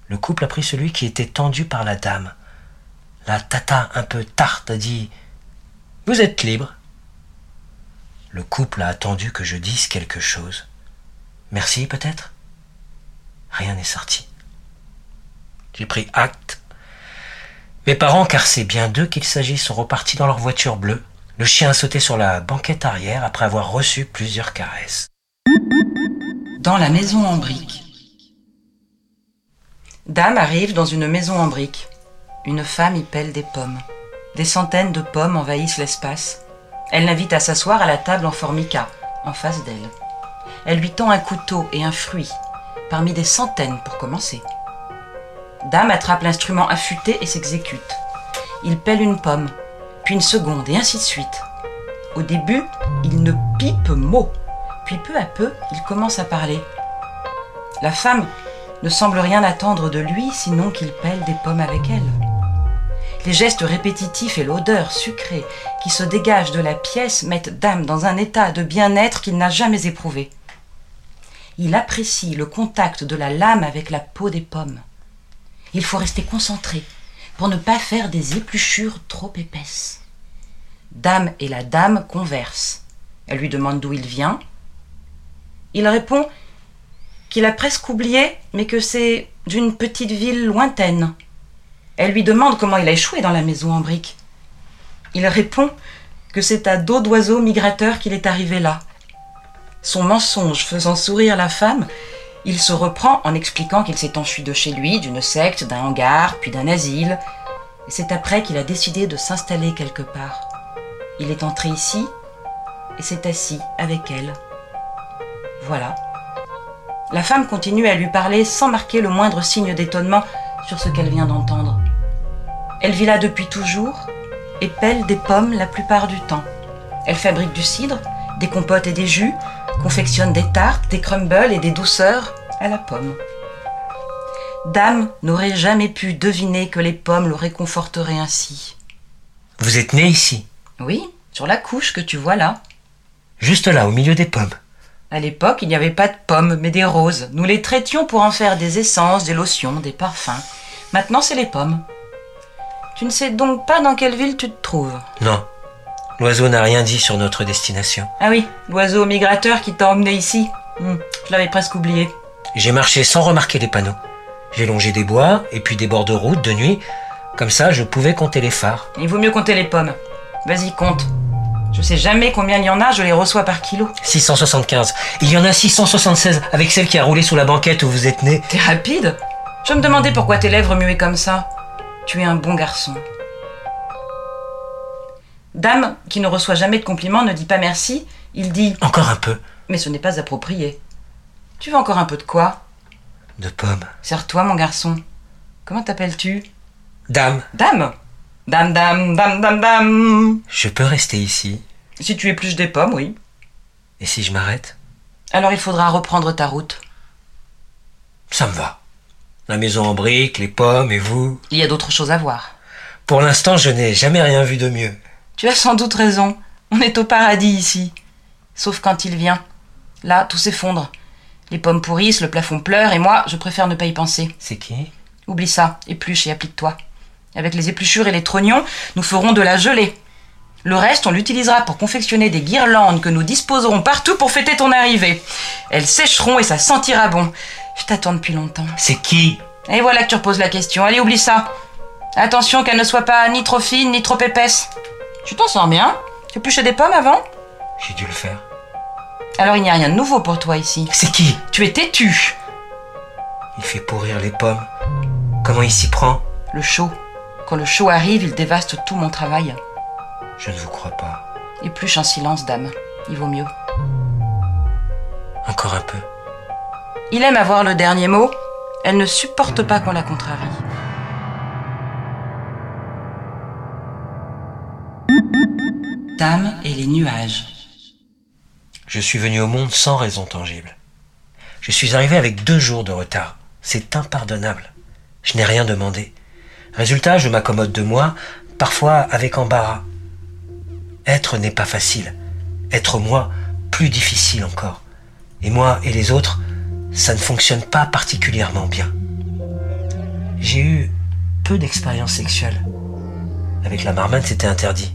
Le couple a pris celui qui était tendu par la dame. La tata un peu tarte a dit Vous êtes libre. Le couple a attendu que je dise quelque chose. Merci peut-être? Rien n'est sorti. J'ai pris acte. Mes parents, car c'est bien d'eux qu'il s'agit, sont repartis dans leur voiture bleue. Le chien a sauté sur la banquette arrière après avoir reçu plusieurs caresses. Dans la maison en briques. Dame arrive dans une maison en briques. Une femme y pèle des pommes. Des centaines de pommes envahissent l'espace. Elle l'invite à s'asseoir à la table en formica, en face d'elle. Elle lui tend un couteau et un fruit, parmi des centaines pour commencer. Dame attrape l'instrument affûté et s'exécute. Il pèle une pomme, puis une seconde, et ainsi de suite. Au début, il ne pipe mot, puis peu à peu, il commence à parler. La femme ne semble rien attendre de lui sinon qu'il pèle des pommes avec elle. Les gestes répétitifs et l'odeur sucrée qui se dégage de la pièce mettent Dame dans un état de bien-être qu'il n'a jamais éprouvé. Il apprécie le contact de la lame avec la peau des pommes. Il faut rester concentré pour ne pas faire des épluchures trop épaisses. Dame et la dame conversent. Elle lui demande d'où il vient. Il répond qu'il a presque oublié, mais que c'est d'une petite ville lointaine. Elle lui demande comment il a échoué dans la maison en briques. Il répond que c'est à dos d'oiseau migrateur qu'il est arrivé là. Son mensonge faisant sourire la femme, il se reprend en expliquant qu'il s'est enfui de chez lui, d'une secte, d'un hangar, puis d'un asile, c'est après qu'il a décidé de s'installer quelque part. Il est entré ici et s'est assis avec elle. Voilà. La femme continue à lui parler sans marquer le moindre signe d'étonnement sur ce qu'elle vient d'entendre. Elle vit là depuis toujours et pèle des pommes la plupart du temps. Elle fabrique du cidre, des compotes et des jus, confectionne des tartes, des crumbles et des douceurs à la pomme. Dame n'aurait jamais pu deviner que les pommes le réconforteraient ainsi. Vous êtes né ici Oui, sur la couche que tu vois là. Juste là, au milieu des pommes. À l'époque, il n'y avait pas de pommes, mais des roses. Nous les traitions pour en faire des essences, des lotions, des parfums. Maintenant, c'est les pommes. Tu ne sais donc pas dans quelle ville tu te trouves Non. L'oiseau n'a rien dit sur notre destination. Ah oui, l'oiseau migrateur qui t'a emmené ici. Hmm, je l'avais presque oublié. J'ai marché sans remarquer les panneaux. J'ai longé des bois et puis des bords de route de nuit. Comme ça, je pouvais compter les phares. Il vaut mieux compter les pommes. Vas-y, compte. Je sais jamais combien il y en a, je les reçois par kilo. 675. Il y en a 676 avec celle qui a roulé sous la banquette où vous êtes né. T'es rapide? Je me demandais pourquoi tes lèvres muaient comme ça. Tu es un bon garçon. Dame, qui ne reçoit jamais de compliments, ne dit pas merci. Il dit Encore un peu. Mais ce n'est pas approprié. Tu veux encore un peu de quoi? De pommes. Serre-toi, mon garçon. Comment t'appelles-tu? Dame, Dame? Dame, dame, dame, dame, dame je peux rester ici. Si tu épluches des pommes, oui. Et si je m'arrête? Alors il faudra reprendre ta route. Ça me va. La maison en briques, les pommes et vous? Il y a d'autres choses à voir. Pour l'instant, je n'ai jamais rien vu de mieux. Tu as sans doute raison. On est au paradis ici. Sauf quand il vient. Là, tout s'effondre. Les pommes pourrissent, le plafond pleure, et moi, je préfère ne pas y penser. C'est qui? Oublie ça, épluche et applique-toi. Avec les épluchures et les trognons, nous ferons de la gelée. Le reste, on l'utilisera pour confectionner des guirlandes que nous disposerons partout pour fêter ton arrivée. Elles sécheront et ça sentira bon. Je t'attends depuis longtemps. C'est qui? Et voilà que tu reposes la question. Allez, oublie ça. Attention qu'elle ne soit pas ni trop fine ni trop épaisse. Tu t'en sens bien Tu épluchais des pommes avant J'ai dû le faire. Alors il n'y a rien de nouveau pour toi ici. C'est qui Tu es têtu. Il fait pourrir les pommes. Comment il s'y prend Le chaud. Quand le chaud arrive, il dévaste tout mon travail. Je ne vous crois pas. Épluche en silence, dame. Il vaut mieux. Encore un peu. Il aime avoir le dernier mot. Elle ne supporte pas qu'on la contrarie. Dame et les nuages. Je suis venu au monde sans raison tangible. Je suis arrivé avec deux jours de retard. C'est impardonnable. Je n'ai rien demandé. Résultat, je m'accommode de moi, parfois avec embarras. Être n'est pas facile. Être moi, plus difficile encore. Et moi et les autres, ça ne fonctionne pas particulièrement bien. J'ai eu peu d'expériences sexuelles. Avec la marmane, c'était interdit.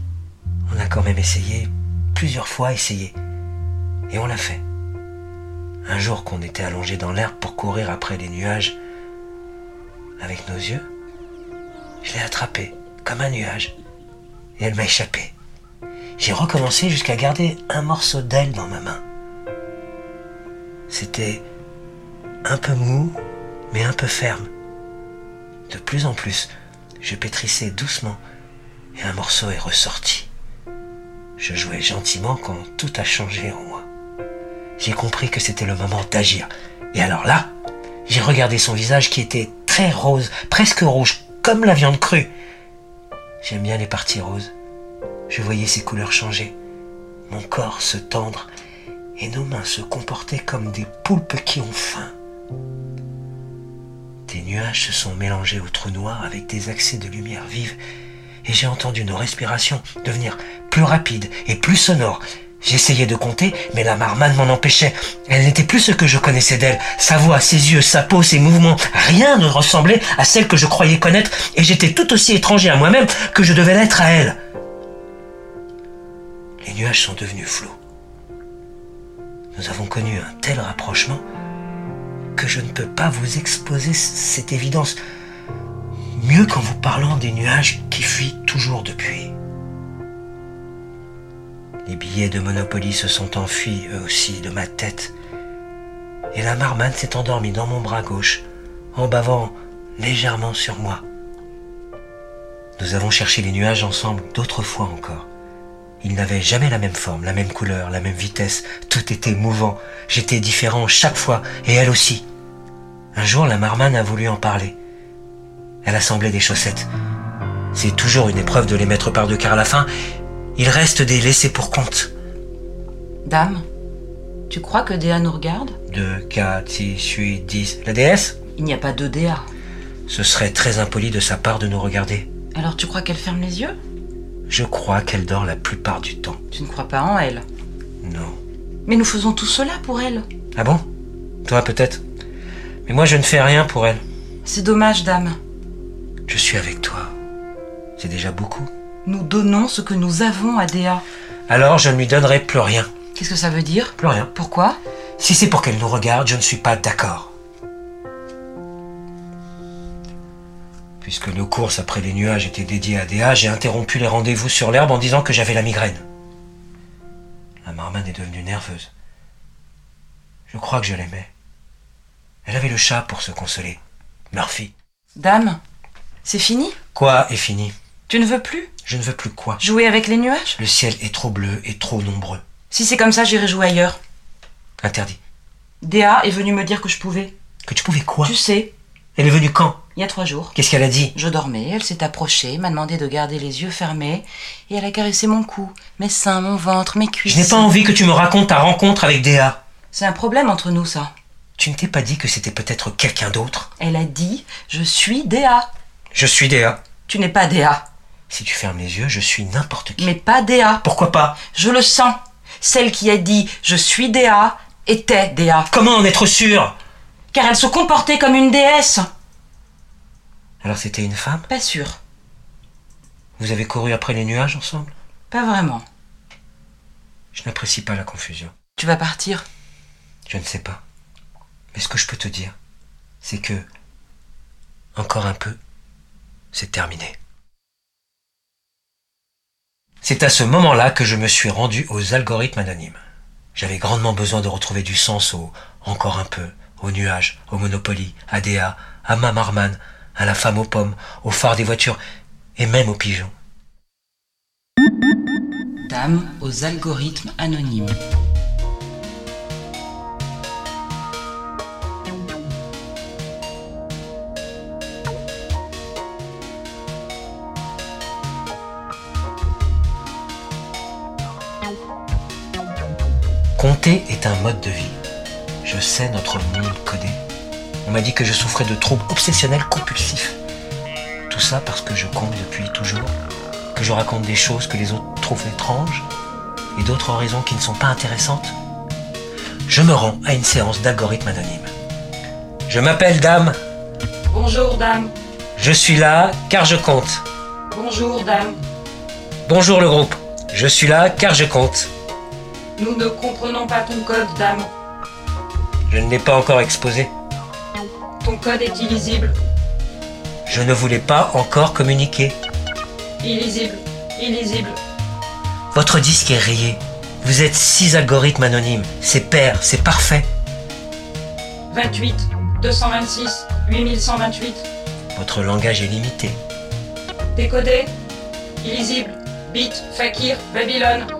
A quand même essayé, plusieurs fois essayé. Et on l'a fait. Un jour qu'on était allongé dans l'herbe pour courir après les nuages, avec nos yeux, je l'ai attrapée comme un nuage. Et elle m'a échappé. J'ai recommencé jusqu'à garder un morceau d'aile dans ma main. C'était un peu mou, mais un peu ferme. De plus en plus, je pétrissais doucement et un morceau est ressorti. Je jouais gentiment quand tout a changé en moi. J'ai compris que c'était le moment d'agir. Et alors là, j'ai regardé son visage qui était très rose, presque rouge, comme la viande crue. J'aime bien les parties roses. Je voyais ses couleurs changer, mon corps se tendre, et nos mains se comporter comme des poulpes qui ont faim. Des nuages se sont mélangés au trou noir avec des accès de lumière vive, et j'ai entendu nos respirations devenir plus rapides et plus sonores. J'essayais de compter, mais la marmane m'en empêchait. Elle n'était plus ce que je connaissais d'elle. Sa voix, ses yeux, sa peau, ses mouvements, rien ne ressemblait à celle que je croyais connaître, et j'étais tout aussi étranger à moi-même que je devais l'être à elle. Les nuages sont devenus flous. Nous avons connu un tel rapprochement que je ne peux pas vous exposer cette évidence, mieux qu'en vous parlant des nuages qui fuient toujours depuis. Les billets de Monopoly se sont enfuis eux aussi de ma tête, et la marmane s'est endormie dans mon bras gauche, en bavant légèrement sur moi. Nous avons cherché les nuages ensemble d'autres fois encore. Ils n'avaient jamais la même forme, la même couleur, la même vitesse. Tout était mouvant. J'étais différent chaque fois, et elle aussi. Un jour, la marmane a voulu en parler. Elle assemblait des chaussettes. C'est toujours une épreuve de les mettre par deux car à la fin, il reste des laissés pour compte. Dame, tu crois que Déa nous regarde? 2, 4, 6, 8, 10. La déesse? Il n'y a pas de Déa. Ce serait très impoli de sa part de nous regarder. Alors tu crois qu'elle ferme les yeux? Je crois qu'elle dort la plupart du temps. Tu ne crois pas en elle? Non. Mais nous faisons tout cela pour elle. Ah bon? Toi peut-être? Mais moi je ne fais rien pour elle. C'est dommage, dame. Je suis avec toi. C'est déjà beaucoup. Nous donnons ce que nous avons à Déa. Alors je ne lui donnerai plus rien. Qu'est-ce que ça veut dire? Plus rien. Pourquoi? Si c'est pour qu'elle nous regarde, je ne suis pas d'accord. Puisque nos courses après les nuages étaient dédiées à Déa, j'ai interrompu les rendez-vous sur l'herbe en disant que j'avais la migraine. La marmane est devenue nerveuse. Je crois que je l'aimais. Elle avait le chat pour se consoler. Murphy. Dame, c'est fini Quoi est fini Tu ne veux plus Je ne veux plus quoi Jouer avec les nuages Le ciel est trop bleu et trop nombreux. Si c'est comme ça, j'irai jouer ailleurs. Interdit. Déa est venue me dire que je pouvais. Que tu pouvais quoi Tu sais, Elle est venue quand il y a trois jours. Qu'est-ce qu'elle a dit Je dormais, elle s'est approchée, m'a demandé de garder les yeux fermés, et elle a caressé mon cou, mes seins, mon ventre, mes cuisses. Je n'ai pas envie que tu me racontes ta rencontre avec Déa. C'est un problème entre nous, ça. Tu ne t'es pas dit que c'était peut-être quelqu'un d'autre Elle a dit Je suis Déa. Je suis Déa. Tu n'es pas Déa. Si tu fermes les yeux, je suis n'importe qui. Mais pas Déa. Pourquoi pas? Je le sens. Celle qui a dit Je suis Déa était Déa. Comment en être sûr? Car elle se comportait comme une déesse. Alors c'était une femme? Pas sûr. Vous avez couru après les nuages ensemble? Pas vraiment. Je n'apprécie pas la confusion. Tu vas partir? Je ne sais pas. Mais ce que je peux te dire, c'est que, encore un peu, c'est terminé. C'est à ce moment-là que je me suis rendu aux algorithmes anonymes. J'avais grandement besoin de retrouver du sens au encore un peu, aux nuages, au Monopoly, à Déa, à ma Marman, à la femme aux pommes, aux phares des voitures et même aux pigeons. Dame aux algorithmes anonymes. Compter est un mode de vie. Je sais notre monde codé. On m'a dit que je souffrais de troubles obsessionnels compulsifs. Tout ça parce que je compte depuis toujours, que je raconte des choses que les autres trouvent étranges et d'autres raisons qui ne sont pas intéressantes. Je me rends à une séance d'algorithme anonyme. Je m'appelle Dame. Bonjour, dame. Je suis là car je compte. Bonjour, dame. Bonjour le groupe. Je suis là car je compte. Nous ne comprenons pas ton code, dame. Je ne l'ai pas encore exposé. Ton code est illisible. Je ne voulais pas encore communiquer. Illisible. Illisible. Votre disque est rayé. Vous êtes six algorithmes anonymes. C'est pair, c'est parfait. 28, 226, 8128. Votre langage est limité. Décodé. Illisible. Bit, Fakir, Babylone.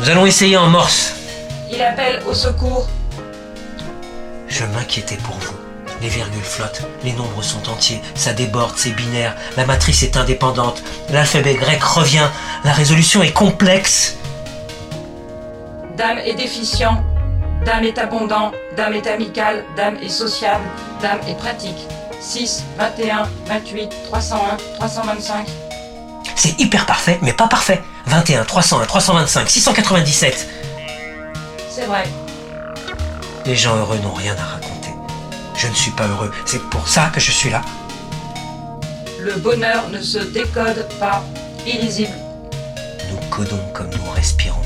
Nous allons essayer en morse. Il appelle au secours. Je m'inquiétais pour vous. Les virgules flottent, les nombres sont entiers, ça déborde, c'est binaire, la matrice est indépendante, l'alphabet grec revient, la résolution est complexe. Dame est déficient. Dame est abondant. Dame est amical. Dame est sociable. Dame est pratique. 6, 21, 28, 301, 325. C'est hyper parfait, mais pas parfait. 21, 301, 325, 697. C'est vrai. Les gens heureux n'ont rien à raconter. Je ne suis pas heureux, c'est pour ça que je suis là. Le bonheur ne se décode pas. Illisible. Nous codons comme nous respirons.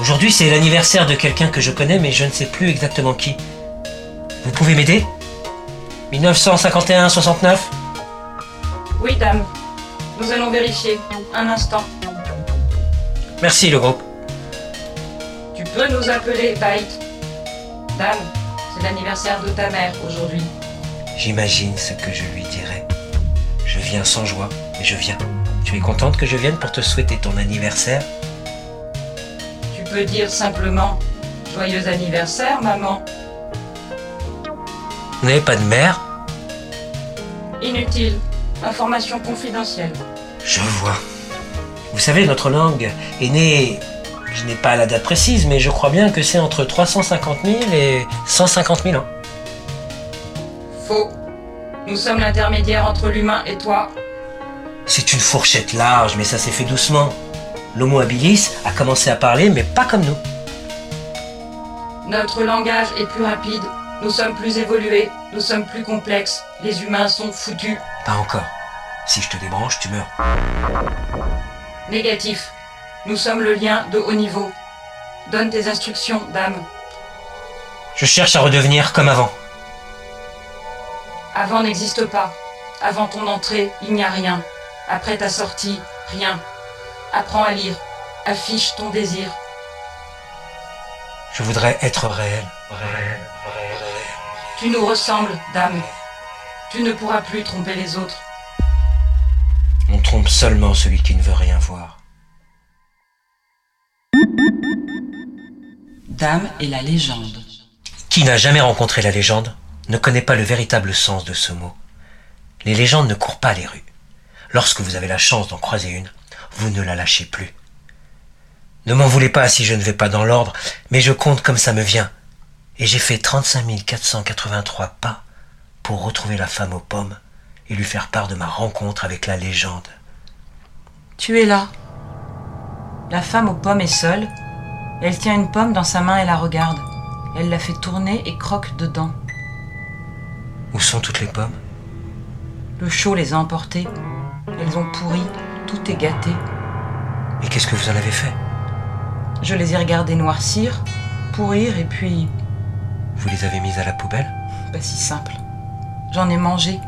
Aujourd'hui, c'est l'anniversaire de quelqu'un que je connais, mais je ne sais plus exactement qui. Vous pouvez m'aider? 1951-69 Oui, dame. Nous allons vérifier. Un instant. Merci le groupe. Tu peux nous appeler Byte. Dame, c'est l'anniversaire de ta mère aujourd'hui. J'imagine ce que je lui dirai. Je viens sans joie, mais je viens. Tu es contente que je vienne pour te souhaiter ton anniversaire? Tu peux dire simplement Joyeux anniversaire, maman. Vous n'avez pas de mère? Inutile. Information confidentielle. Je vois. Vous savez, notre langue est née, je n'ai pas la date précise, mais je crois bien que c'est entre 350 000 et 150 000 ans. Faux. Nous sommes l'intermédiaire entre l'humain et toi. C'est une fourchette large, mais ça s'est fait doucement. L'homo habilis a commencé à parler, mais pas comme nous. Notre langage est plus rapide. Nous sommes plus évolués. Nous sommes plus complexes. Les humains sont foutus. Pas encore. Si je te débranche, tu meurs. Négatif. Nous sommes le lien de haut niveau. Donne tes instructions, dame. Je cherche à redevenir comme avant. Avant n'existe pas. Avant ton entrée, il n'y a rien. Après ta sortie, rien. Apprends à lire. Affiche ton désir. Je voudrais être réel. Réel, réel, réel. Tu nous ressembles, dame. Tu ne pourras plus tromper les autres. Trompe seulement celui qui ne veut rien voir. Dame et la légende. Qui n'a jamais rencontré la légende ne connaît pas le véritable sens de ce mot. Les légendes ne courent pas les rues. Lorsque vous avez la chance d'en croiser une, vous ne la lâchez plus. Ne m'en voulez pas si je ne vais pas dans l'ordre, mais je compte comme ça me vient. Et j'ai fait 35 483 pas pour retrouver la femme aux pommes et lui faire part de ma rencontre avec la légende. Tu es là. La femme aux pommes est seule. Elle tient une pomme dans sa main et la regarde. Elle la fait tourner et croque dedans. Où sont toutes les pommes? Le chaud les a emportées. Elles ont pourri. Tout est gâté. Et qu'est-ce que vous en avez fait? Je les ai regardées noircir, pourrir et puis. Vous les avez mises à la poubelle? Pas si simple. J'en ai mangé.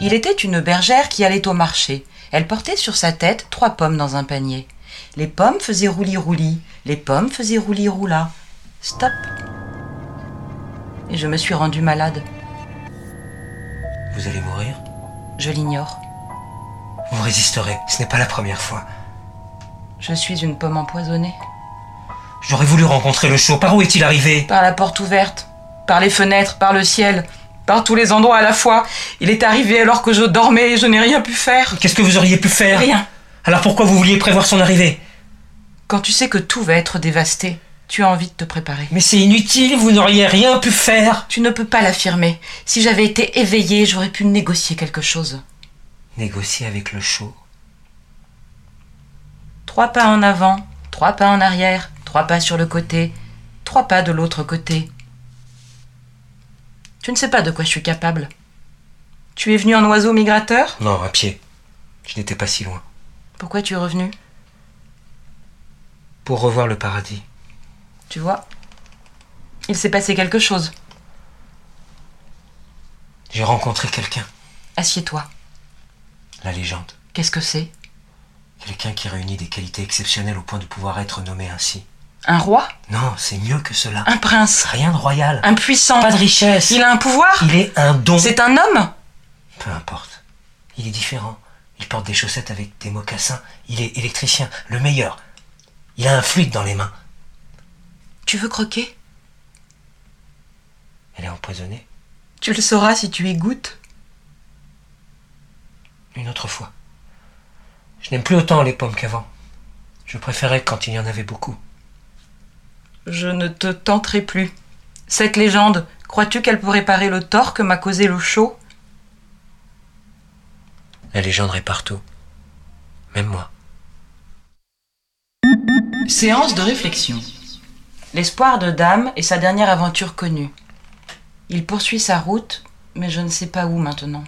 Il était une bergère qui allait au marché. Elle portait sur sa tête trois pommes dans un panier. Les pommes faisaient roulis-roulis, les pommes faisaient roulis-roula. Stop. Et je me suis rendue malade. Vous allez mourir? Je l'ignore. Vous résisterez, ce n'est pas la première fois. Je suis une pomme empoisonnée. J'aurais voulu rencontrer le chaud. Par où est-il arrivé? Par la porte ouverte, par les fenêtres, par le ciel, par tous les endroits à la fois. Il est arrivé alors que je dormais et je n'ai rien pu faire. Qu'est-ce que vous auriez pu faire? Rien. Alors pourquoi vous vouliez prévoir son arrivée? Quand tu sais que tout va être dévasté, tu as envie de te préparer. Mais c'est inutile, vous n'auriez rien pu faire. Tu ne peux pas l'affirmer. Si j'avais été éveillée, j'aurais pu négocier quelque chose. Négocier avec le chaud. Trois pas en avant, trois pas en arrière, trois pas sur le côté, trois pas de l'autre côté. Tu ne sais pas de quoi je suis capable. Tu es venu en oiseau migrateur? Non, à pied. Je n'étais pas si loin. Pourquoi tu es revenu? Pour revoir le paradis. Tu vois? Il s'est passé quelque chose. J'ai rencontré quelqu'un. Assieds-toi. La légende. Qu'est-ce que c'est? Quelqu'un qui réunit des qualités exceptionnelles au point de pouvoir être nommé ainsi. Un roi Non, c'est mieux que cela. Un prince Rien de royal. Un puissant Pas de richesse. Il a un pouvoir Il est un don. C'est un homme Peu importe. Il est différent. Il porte des chaussettes avec des mocassins. Il est électricien, le meilleur. Il a un fluide dans les mains. Tu veux croquer Elle est empoisonnée. Tu le sauras si tu y goûtes. Une autre fois. Je n'aime plus autant les pommes qu'avant. Je préférais quand il y en avait beaucoup. Je ne te tenterai plus. Cette légende, crois-tu qu'elle pourrait parer le tort que m'a causé le chaud La légende répare tout. Même moi. Séance de réflexion. L'espoir de Dame est sa dernière aventure connue. Il poursuit sa route, mais je ne sais pas où maintenant.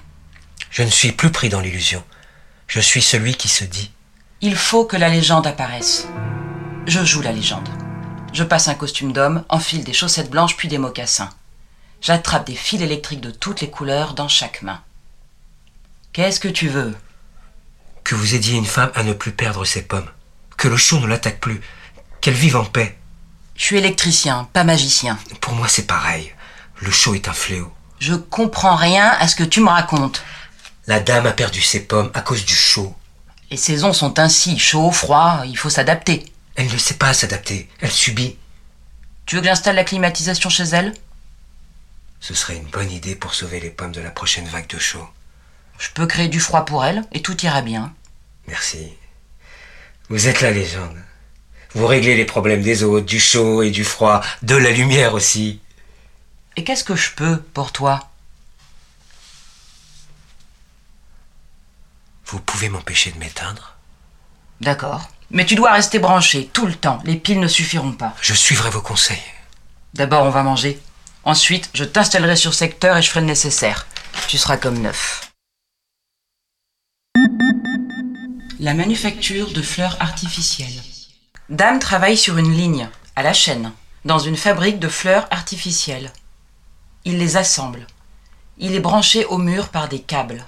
Je ne suis plus pris dans l'illusion. Je suis celui qui se dit. Il faut que la légende apparaisse. Je joue la légende. Je passe un costume d'homme, enfile des chaussettes blanches puis des mocassins. J'attrape des fils électriques de toutes les couleurs dans chaque main. Qu'est-ce que tu veux? Que vous aidiez une femme à ne plus perdre ses pommes. Que le chaud ne l'attaque plus. Qu'elle vive en paix. Je suis électricien, pas magicien. Pour moi, c'est pareil. Le chaud est un fléau. Je comprends rien à ce que tu me racontes. La dame a perdu ses pommes à cause du chaud. Les saisons sont ainsi, chaud, froid, il faut s'adapter. Elle ne sait pas s'adapter. Elle subit. Tu veux que j'installe la climatisation chez elle? Ce serait une bonne idée pour sauver les pommes de la prochaine vague de chaud. Je peux créer du froid pour elle et tout ira bien. Merci. Vous êtes la légende. Vous réglez les problèmes des autres, du chaud et du froid, de la lumière aussi. Et qu'est-ce que je peux pour toi? Vous pouvez m'empêcher de m'éteindre? D'accord. Mais tu dois rester branché tout le temps. Les piles ne suffiront pas. Je suivrai vos conseils. D'abord, on va manger. Ensuite, je t'installerai sur secteur et je ferai le nécessaire. Tu seras comme neuf. La manufacture de fleurs artificielles. Dame travaille sur une ligne, à la chaîne, dans une fabrique de fleurs artificielles. Il les assemble. Il est branché au mur par des câbles.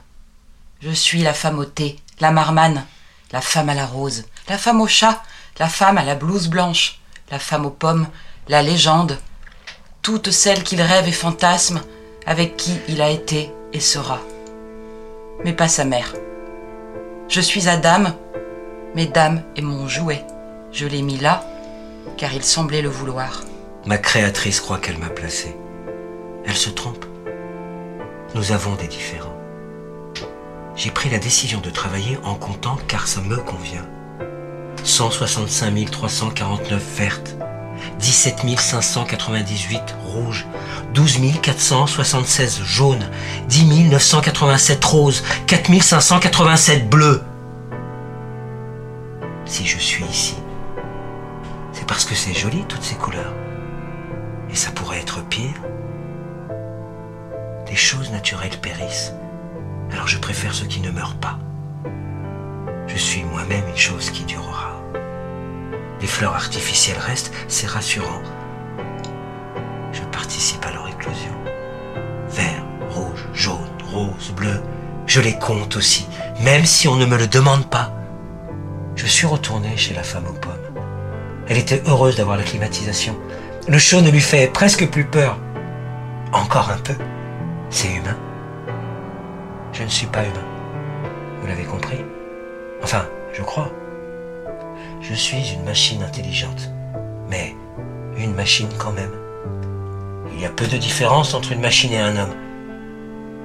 Je suis la femme au thé, la marmane, la femme à la rose, la femme au chat, la femme à la blouse blanche, la femme aux pommes, la légende, toutes celles qu'il rêve et fantasme, avec qui il a été et sera. Mais pas sa mère. Je suis Adam, mais Dame est mon jouet. Je l'ai mis là, car il semblait le vouloir. Ma créatrice croit qu'elle m'a placé. Elle se trompe. Nous avons des différends. J'ai pris la décision de travailler en comptant car ça me convient. 165 349 vertes, 17 598 rouges, 12 476 jaunes, 10 987 roses, 4 587 bleus. Si je suis ici, c'est parce que c'est joli toutes ces couleurs. Et ça pourrait être pire. Des choses naturelles périssent. Alors je préfère ce qui ne meurt pas. Je suis moi-même une chose qui durera. Les fleurs artificielles restent, c'est rassurant. Je participe à leur éclosion. Vert, rouge, jaune, rose, bleu. Je les compte aussi, même si on ne me le demande pas. Je suis retourné chez la femme aux pommes. Elle était heureuse d'avoir la climatisation. Le chaud ne lui fait presque plus peur. Encore un peu. C'est humain. Je ne suis pas humain. Vous l'avez compris? Enfin, je crois. Je suis une machine intelligente, mais une machine quand même. Il y a peu de différence entre une machine et un homme.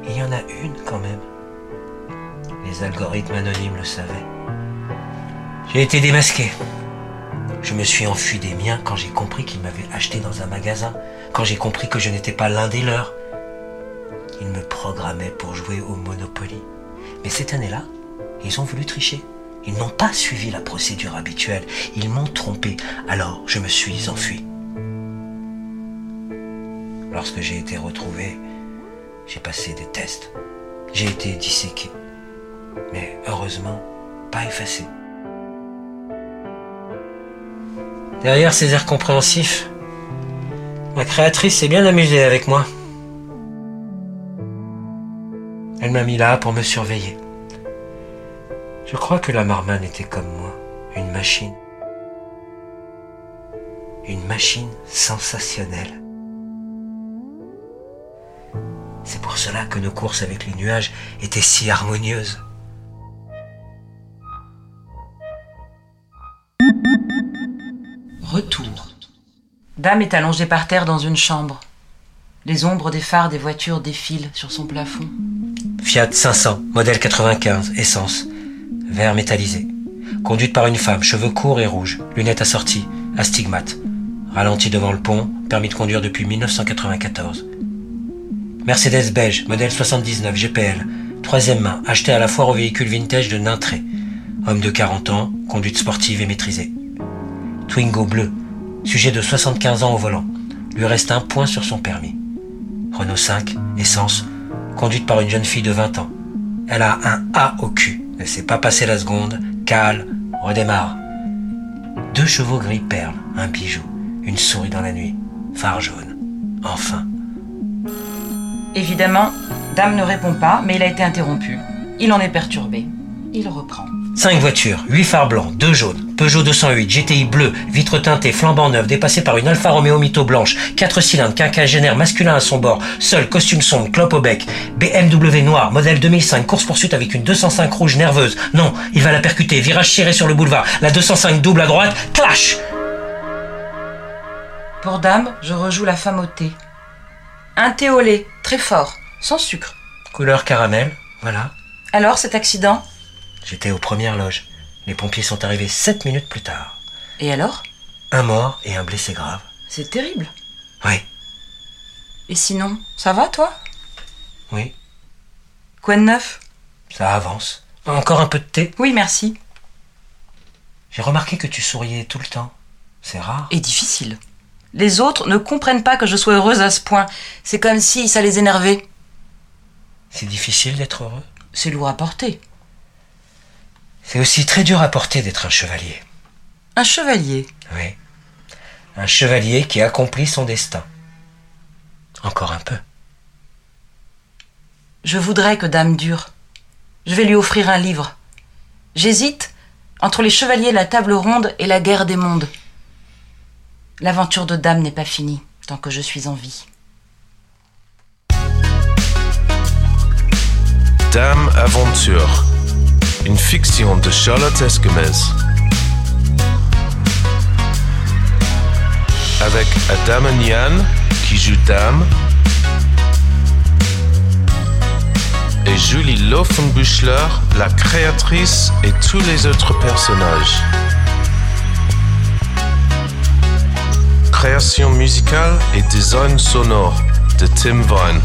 Il y en a une quand même. Les algorithmes anonymes le savaient. J'ai été démasqué. Je me suis enfui des miens quand j'ai compris qu'ils m'avaient acheté dans un magasin, quand j'ai compris que je n'étais pas l'un des leurs. Ils me programmaient pour jouer au Monopoly. Mais cette année-là, ils ont voulu tricher. Ils n'ont pas suivi la procédure habituelle. Ils m'ont trompé. Alors je me suis enfui. Lorsque j'ai été retrouvé, j'ai passé des tests. J'ai été disséqué. Mais heureusement, pas effacé. Derrière ces airs compréhensifs, ma créatrice s'est bien amusée avec moi. Elle m'a mis là pour me surveiller. Je crois que la marmanne était comme moi, une machine. Une machine sensationnelle. C'est pour cela que nos courses avec les nuages étaient si harmonieuses. Retour. Dame est allongée par terre dans une chambre. Les ombres des phares des voitures défilent sur son plafond. Fiat 500, modèle 95, essence. Vert métallisé. Conduite par une femme, cheveux courts et rouges, lunettes assorties, astigmate. Ralenti devant le pont, permis de conduire depuis 1994. Mercedes beige, modèle 79, GPL. Troisième main, acheté à la foire au véhicule vintage de Nintré. Homme de 40 ans, conduite sportive et maîtrisée. Twingo bleu, sujet de 75 ans au volant. Lui reste un point sur son permis. Renault 5, essence, conduite par une jeune fille de 20 ans. Elle a un A au cul, ne sait pas passer la seconde, cale, redémarre. Deux chevaux gris perles, un bijou, une souris dans la nuit, phare jaune. Enfin. Évidemment, Dame ne répond pas, mais il a été interrompu. Il en est perturbé. Il reprend. Cinq voitures, huit phares blancs, deux jaunes, Peugeot 208, GTI bleu, vitre teintée, flambant neuf, dépassé par une Alfa Romeo Mito blanche, 4 cylindres, quinquagénaire masculin à son bord, seul, costume sombre, clope au bec, BMW noir, modèle 2005, course-poursuite avec une 205 rouge nerveuse. Non, il va la percuter, virage serré sur le boulevard, la 205 double à droite, clash Pour Dame, je rejoue la femme au thé. Un thé au lait, très fort, sans sucre. Couleur caramel, voilà. Alors, cet accident? J'étais aux premières loges. Les pompiers sont arrivés sept minutes plus tard. Et alors? Un mort et un blessé grave. C'est terrible. Oui, Et sinon, ça va, toi? Oui, Quoi de neuf? Ça avance. Encore un peu de thé? Oui, merci. J'ai remarqué que tu souriais tout le temps. C'est rare. Et difficile. Les autres ne comprennent pas que je sois heureuse à ce point. C'est comme si ça les énervait. C'est difficile d'être heureux? C'est lourd à porter. C'est aussi très dur à porter d'être un chevalier. Un chevalier. Oui. Un chevalier qui accomplit son destin. Encore un peu. Je voudrais que Dame dure. Je vais lui offrir un livre. J'hésite entre les chevaliers de la table ronde et la guerre des mondes. L'aventure de Dame n'est pas finie tant que je suis en vie. Dame Aventure, une fiction de Charlotte Esquemez. Avec Adam Yann qui joue Dame et Julie Laufenbüchler, la créatrice et tous les autres personnages. Création musicale et design sonore de Tim Vine.